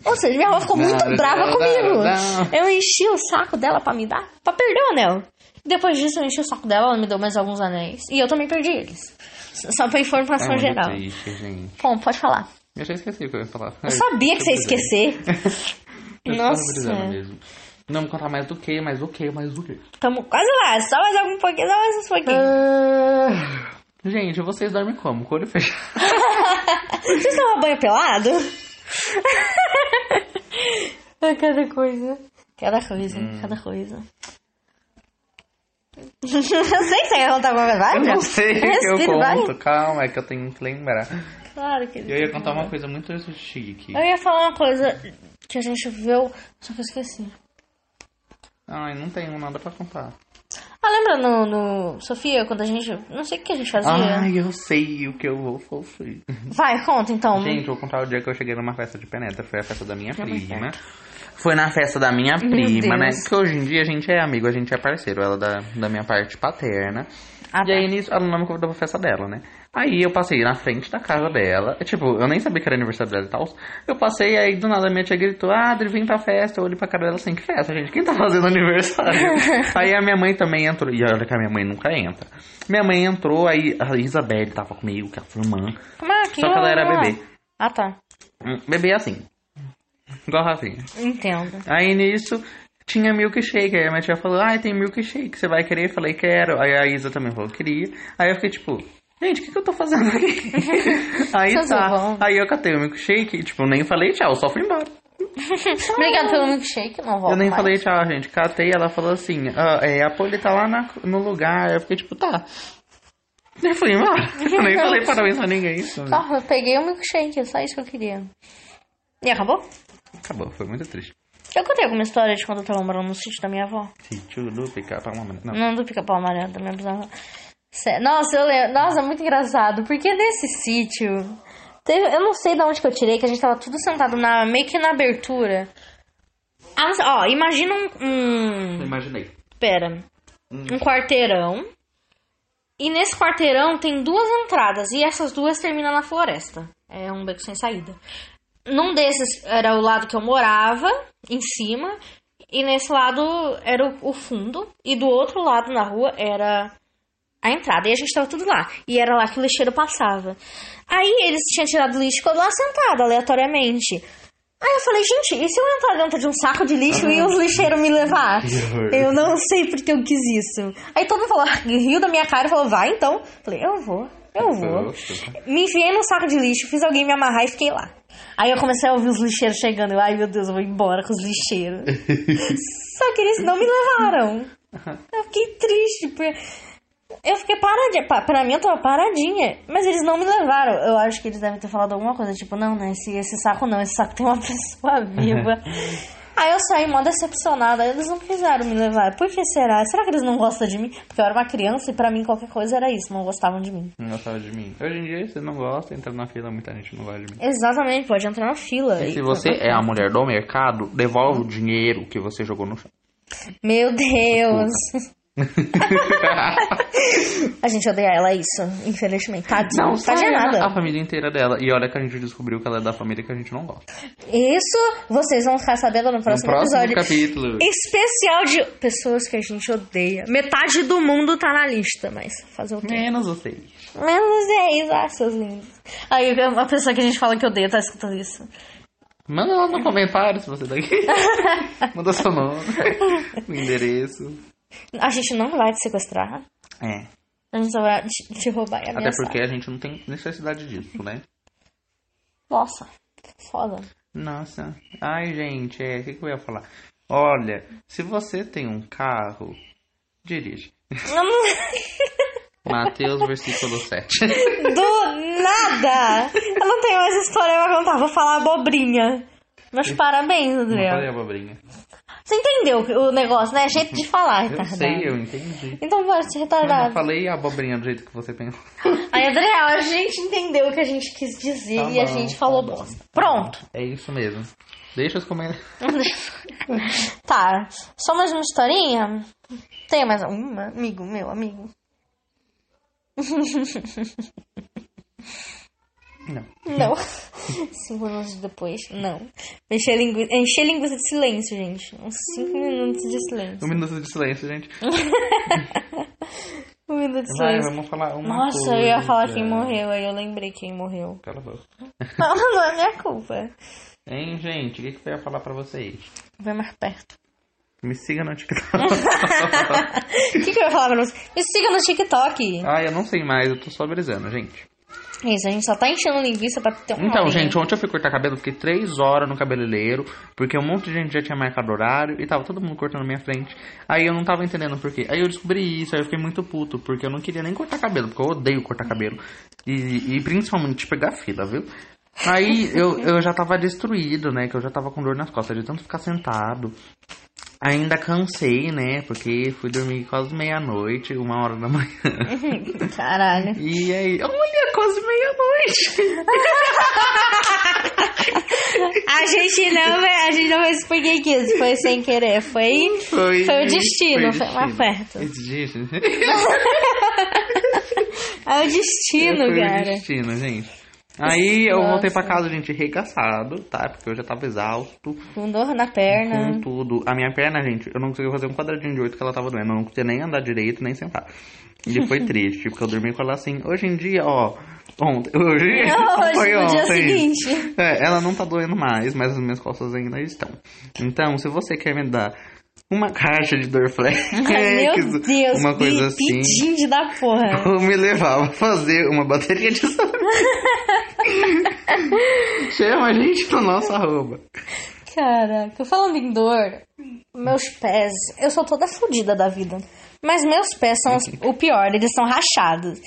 Ou seja, minha avó ficou muito Não, brava não, comigo. não. Eu enchi o saco dela pra me dar, pra perder o anel. Depois disso, eu enchi o saco dela, ela me deu mais alguns anéis. E eu também perdi eles. Só pra é informação muito geral. triste, gente. Bom, pode falar. Eu já esqueci o que eu ia falar. Eu sabia que você ia esquecer. Eu Nossa. mesmo. Não me contar mais do que, mais do que, mais do que. Tamo quase lá. Só mais algum pouquinho, só mais um pouquinho. Ah, Gente, vocês dormem como? Com o olho fechado. Vocês tomam banho pelado? É cada coisa. Cada coisa, Hum. cada coisa. eu sei que você quer contar alguma coisa. Vai, Eu não sei o que eu Respira, vai. conto. Calma, é que eu tenho que lembrar. Claro que Eu ia contar uma coisa muito chique. Eu ia falar uma coisa que a gente viu, só que eu esqueci. Ai, não tenho nada pra contar. Ah, lembra no, no Sofia, quando a gente. Não sei o que a gente fazia. Ai, eu sei o que eu vou fazer. Vai, conta então. Gente, vou contar o dia que eu cheguei numa festa de penetra. Foi a festa da minha prima. Foi na festa da minha prima, né? Que hoje em dia a gente é amigo, a gente é parceiro. Ela da, da minha parte paterna. Ah, e aí nisso, ela não me convidou pra festa dela, né? Aí eu passei na frente da casa dela. Tipo, eu nem sabia que era aniversário dela e tal. Eu passei, aí do nada a minha tia gritou: Ah, Adri, vem pra festa. Eu olhei pra cara dela assim: Que festa, gente? Quem tá fazendo aniversário? aí a minha mãe também entrou. E olha que a minha mãe nunca entra. Minha mãe entrou, aí a Isabelle tava comigo, que ela foi irmã. Como é que Só que ela era bebê. Ah, tá. Hum, Bebê assim. Igual a Rafinha. Entendo. Aí nisso tinha milkshake. Aí a minha tia falou: Ah, tem milkshake, você vai querer? Eu falei: Quero. Aí a Isa também falou: Queria. Aí eu fiquei tipo. Gente, o que, que eu tô fazendo aqui? aí tá. Aí eu catei o milkshake e, tipo, nem falei tchau, só fui embora. Obrigada pelo milkshake, não volto eu nem mais. falei tchau, gente. Catei, ela falou assim: ah, é, a Poli tá lá na- no lugar. Eu fiquei tipo, tá. Eu fui embora. Eu nem falei parabéns pra ninguém. Só, eu peguei o milkshake, só isso que eu queria. E acabou? Acabou, foi muito triste. Eu contei alguma história de quando eu tava morando no sítio da minha avó. Sítio do pica-pau amarelo. Não. Não do pica-pau amarelo da minha bisavó. Nossa, eu lembro. Nossa, muito engraçado. Porque nesse sítio. Teve... Eu não sei de onde que eu tirei, que a gente tava tudo sentado na, meio que na abertura. Ah, ó, imagina um. um- Imaginei. pera. Um quarteirão. E nesse quarteirão tem duas entradas. E essas duas terminam na floresta. É um beco sem saída. Num desses era o lado que eu morava, em cima. E nesse lado era o, o fundo. E do outro lado na rua era a entrada. E a gente tava tudo lá. E era lá que o lixeiro passava. Aí eles tinham tirado o lixo e ficou lá sentado, aleatoriamente. Aí eu falei, gente, e se eu entrar dentro de um saco de lixo e os lixeiros me levar? Eu não sei porque eu quis isso. Aí todo mundo falou, riu da minha cara e falou, vai então. Eu falei, eu vou, eu vou. Nossa. Me enfiei no saco de lixo, fiz alguém me amarrar e fiquei lá. Aí eu comecei a ouvir os lixeiros chegando. Eu, ai meu Deus, eu vou embora com os lixeiros. Só que eles não me levaram. Eu fiquei triste. porque Eu fiquei paradinha. Pa- Pra mim eu tava paradinha. Mas eles não me levaram. Eu acho que eles devem ter falado alguma coisa. Tipo, não, né? Esse, esse saco não. Esse saco tem uma pessoa viva. Aí eu saí mó decepcionada. Aí eles não quiseram me levar. Por que será? Será que eles não gostam de mim? Porque eu era uma criança e pra mim qualquer coisa era isso. Não gostavam de mim. Não gostava de mim. Hoje em dia, você não gosta, entra na fila, muita gente não gosta de mim. Exatamente, pode entrar na fila. E E- se você é a mulher do mercado, devolve o dinheiro que você jogou no chão. Meu Deus. A gente odeia ela, é isso, infelizmente. Tadinha, não só faz ela, nada. a família inteira dela. E olha que a gente descobriu que ela é da família que a gente não gosta. Isso vocês vão ficar sabendo no No próximo, próximo episódio. capítulo. Especial de pessoas que a gente odeia. Metade do mundo tá na lista, mas fazer o quê? Menos vocês. Menos 10, ah, seus lindos. Aí uma pessoa que a gente fala que odeia tá escutando isso. Manda lá no comentário se você é daqui. Manda seu nome, o endereço. A gente não vai te sequestrar. É. A gente só vai te, te roubar e Até ameaçar. porque a gente não tem necessidade disso, né? Nossa, foda. Nossa. Ai, gente, é. O que, que eu ia falar? Olha, se você tem um carro, dirige. Não, Mateus, versículo 7. Do nada! Eu não tenho mais história pra contar, vou falar abobrinha. Meus parabéns, Não falei Adriel. abobrinha. Você entendeu o negócio, né? Jeito de falar, Eu retardado. sei, eu entendi. Então pode ser Eu não retardado. falei abobrinha do jeito que você pensou. Aí, Adriel, a gente entendeu o que a gente quis dizer Tá e a bom, gente tá falou bom. bosta. Pronto. É isso mesmo. Deixa os comentários. tá. Só mais uma historinha? Tem mais uma, amigo, meu amigo. Não. Não. Cinco minutos depois, não. Encher linguiça, encher linguiça de silêncio, gente. Uns cinco minutos de silêncio. Um minuto de silêncio, gente. Um minuto de Vai, silêncio. vamos falar uma Nossa, coisa. eu ia falar quem morreu, aí eu lembrei quem morreu. Cala a boca. Não, não é minha culpa. Hein, gente? O que, que eu ia falar pra vocês? Vai mais perto. Me siga no TikTok. O que, que eu ia falar pra você? Me siga no TikTok. ah, eu não sei mais, eu tô só brisando, gente. Isso, a gente só tá enchendo linguiça pra ter um Então, horinha. gente, ontem eu fui cortar cabelo, fiquei três horas no cabeleireiro, porque um monte de gente já tinha marcado horário e tava todo mundo cortando na minha frente. Aí eu não tava entendendo por quê. Aí eu descobri isso, aí eu fiquei muito puto, porque eu não queria nem cortar cabelo, porque eu odeio cortar cabelo. E, e principalmente pegar fila, viu? Aí eu, eu já tava destruído, né? Que eu já tava com dor nas costas de tanto ficar sentado. Ainda cansei, né? Porque fui dormir quase meia-noite, uma hora da manhã. Caralho. E aí, olha, quase meia-noite. A gente não vai, a gente não vai explicar que isso foi sem querer, foi, Foi, foi o destino, foi, o mais perto. destino. É o destino, Foi o cara. destino, gente. Aí eu voltei pra casa, gente, regaçado, tá? Porque eu já tava exausto, Com dor na perna. com tudo. A minha perna, gente, eu não conseguia fazer um quadradinho de oito que ela tava doendo. Eu não conseguia nem andar direito, nem sentar. E foi triste, porque eu dormi com ela assim. Hoje em dia, ó, ontem, hoje, Hoje, foi no dia ontem. seguinte. É, ela não tá doendo mais, mas as minhas costas ainda estão. Então, se você quer me dar uma caixa de Dorflex, Meu Deus, uma coisa assim, pedinte da porra. ou me levar a fazer uma bateria de. Chama a gente no nosso arroba. Caraca, falando em dor, meus pés, eu sou toda fodida da vida. Mas meus pés são os- o pior, eles são rachados.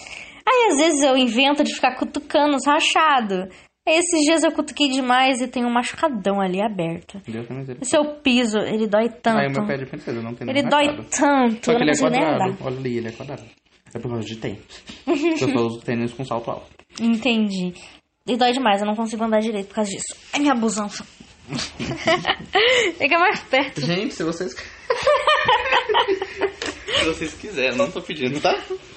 Aí às vezes eu invento de ficar cutucando os rachados. Aí, Esses dias eu cutuquei demais e tem um machucadão ali aberto. Deus que E misericórdia. se eu piso, ele dói tanto. Aí o meu pé é de princesa, não tem ele dói rachado. tanto, Só que ele é quadrado. Olha ali, ele é quadrado. É por causa de tênis. eu só uso tênis com salto alto. Entendi. E dói demais, eu não consigo andar direito por causa disso. É minha busança. Fica mais perto. Gente, se vocês... Se vocês quiserem, não tô pedindo, tá?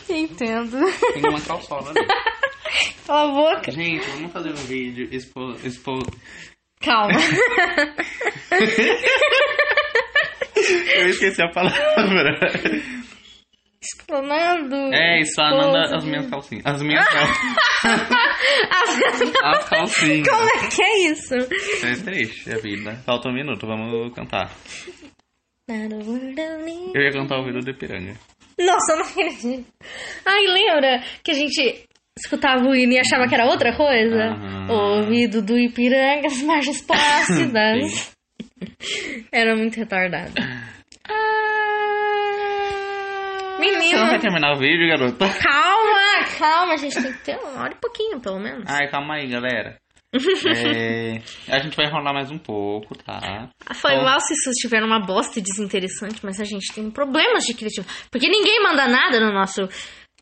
Entendo. Tem uma calçola ali. Cala a boca. Gente, vamos fazer um vídeo expo... expo... Calma. Eu esqueci a palavra. Explanando. É, explanando as minhas calcinhas. As minhas calcinhas. As- As calcinhas. Como é que é isso? Isso é triste, a vida. Falta um minuto, vamos cantar. Eu ia cantar o vídeo de piranga. Nossa, eu não acredito. Ai, lembra que a gente escutava o hino e achava que era outra coisa? Aham. Ouvido do Ipiranga, as margens plácidas. era muito retardado. Você não Menino, vai terminar o vídeo, garota? calma, calma, a gente tem que ter uma hora e pouquinho, pelo menos. Ai, calma aí, galera. É, a gente vai enrolar mais um pouco, tá? Foi Bom. mal se isso estiver uma bosta e desinteressante, mas a gente tem problemas de criatividade. Porque ninguém manda nada no nosso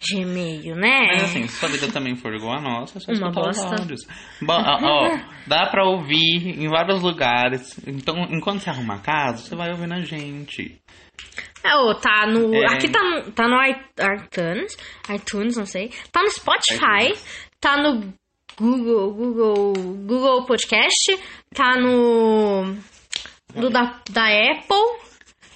Gmail, né? Mas assim, se sua vida também for igual a nossa, é só Uma bosta. áudios. Bom, ó, ó, dá pra ouvir em vários lugares. Então, enquanto você arruma a casa, você vai ouvindo a gente. É, ô, tá no. É. Aqui tá no, tá no iTunes. iTunes, não sei. Tá no Spotify. Tá no Google. Google. Google Podcast. Tá no. Do da, da Apple.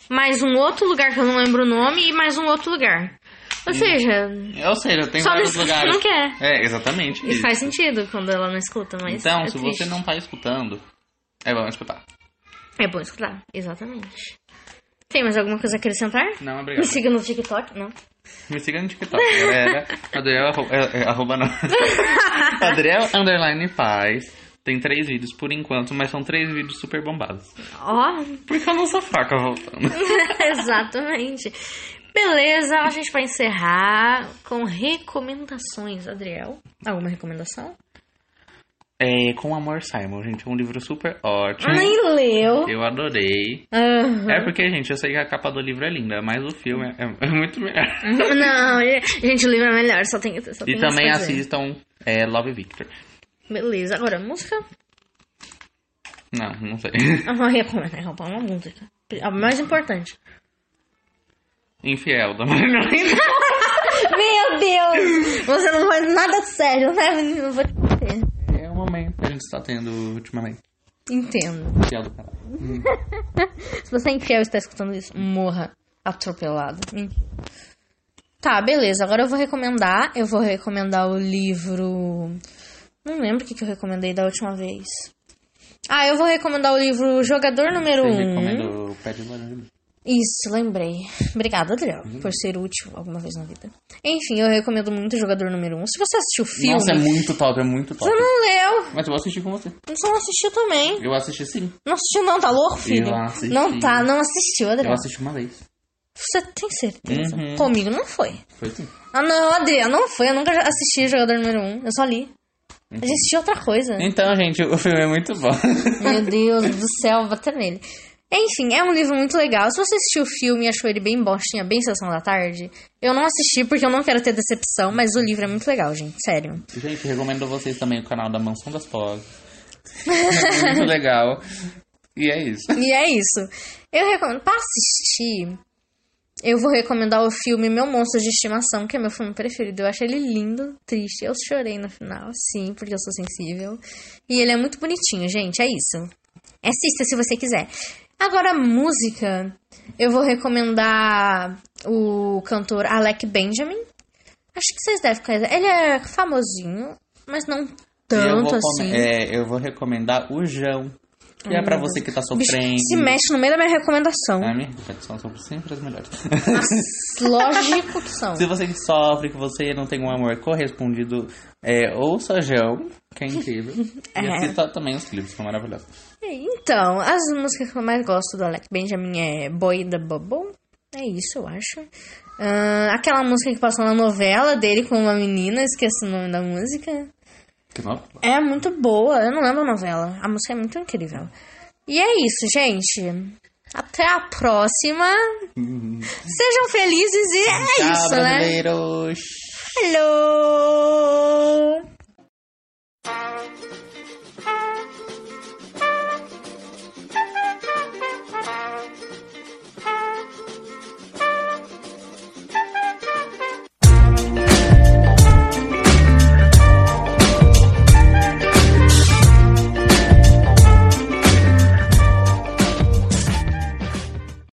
Mais um outro lugar que eu não lembro o nome. E mais um outro lugar. Ou seja, Ou seja, tem Só vários não- lugares. não quer. É, exatamente. e isso. faz sentido quando ela não escuta, mas. Então, é se triste. você não tá escutando, é bom escutar. É bom escutar, exatamente. Tem mais alguma coisa a acrescentar? Não, Me obrigado. siga no TikTok, não. Me siga no TikTok, galera. Adriel, é, é, arroba não. Adriel, underline paz. Tem três vídeos por enquanto, mas são três vídeos super bombados. Ó, Porque eu não sou fraca voltando. Exatamente. Beleza, a gente vai encerrar com recomendações, Adriel. Alguma recomendação? É, Com Amor Simon, gente. É um livro super ótimo. Nem leu. Eu adorei. Aham. É porque, gente, eu sei que a capa do livro é linda, mas o filme é, é muito melhor. Não, gente, o livro é melhor, só tem, só E também assistam é, Love Victor. Beleza, agora música? Não, não sei. Ah, Uma recomendação, uma música. A mais importante. Infiel da Marina. Meu Deus! Você não faz nada sério, né, menino? Vou te bater. É o momento que gente está tendo ultimamente. Entendo. Infiel do caralho. Se você é infiel e está escutando isso, morra atropelado. Mentira. Tá, beleza. Agora eu vou recomendar. Eu vou recomendar o livro. Não lembro o que, que eu recomendei da última vez. Ah, eu vou recomendar o livro Jogador Número Você 1. recomenda o pé de laranja. Isso, lembrei. Obrigada, Adriel, por ser útil alguma vez na vida. Enfim, eu recomendo muito o Jogador Número 1. Se você assistiu o filme, Nossa, é muito top, é muito top. você não leu. Mas eu vou assistir com você. Você não assistiu também. Eu assisti sim. Não assistiu não, tá louco, filho? Eu assisti. Não tá, não assistiu, Eu Adriel. assisti uma vez. Você tem certeza? Uhum. Comigo não foi. Foi sim. Ah, não, Adriano, não foi. Eu nunca assisti Jogador Número 1. Eu só li. Uhum. Eu assisti outra coisa. Então, gente, o filme é muito bom. Meu Deus do céu, vou bater nele. Enfim, é um livro muito legal. Se você assistiu o filme e achou ele bem bostinha, bem sessão da tarde, eu não assisti porque eu não quero ter decepção, mas o livro é muito legal, gente. Sério. gente, recomendo a vocês também o canal da Mansão das Pós. É muito legal. E é isso. E é isso. Eu recomendo. Pra assistir, eu vou recomendar o filme Meu Monstro de Estimação, que é meu filme preferido. Eu acho ele lindo, triste. Eu chorei no final, sim, porque eu sou sensível. E ele é muito bonitinho, gente. É isso. Assista se você quiser. Agora, música. Eu vou recomendar o cantor Alec Benjamin. Acho que vocês devem conhecer. Ele é famosinho, mas não eu tanto vou, assim. é, eu vou recomendar o Jão. Que é pra você que tá O bicho sofrendo. se mexe no meio da minha recomendação. A minha recomendação são sempre as melhores. Lógico que são. Se você que sofre, que você não tem um amor correspondido, é, ouça Jão, que é incrível. E É. assista também os clipes, que são maravilhosos. Então, as músicas que eu mais gosto do Alec Benjamin é Boy the Bubble. É isso, eu acho. Ah, aquela música que passou na novela dele com uma menina, esqueci o nome da música. Que novo? É muito boa, eu não lembro a novela. A música é muito incrível. E é isso, gente. Até a próxima. Sejam felizes e é Tchau, isso, né? 哈哈哈哈哈哈哈哈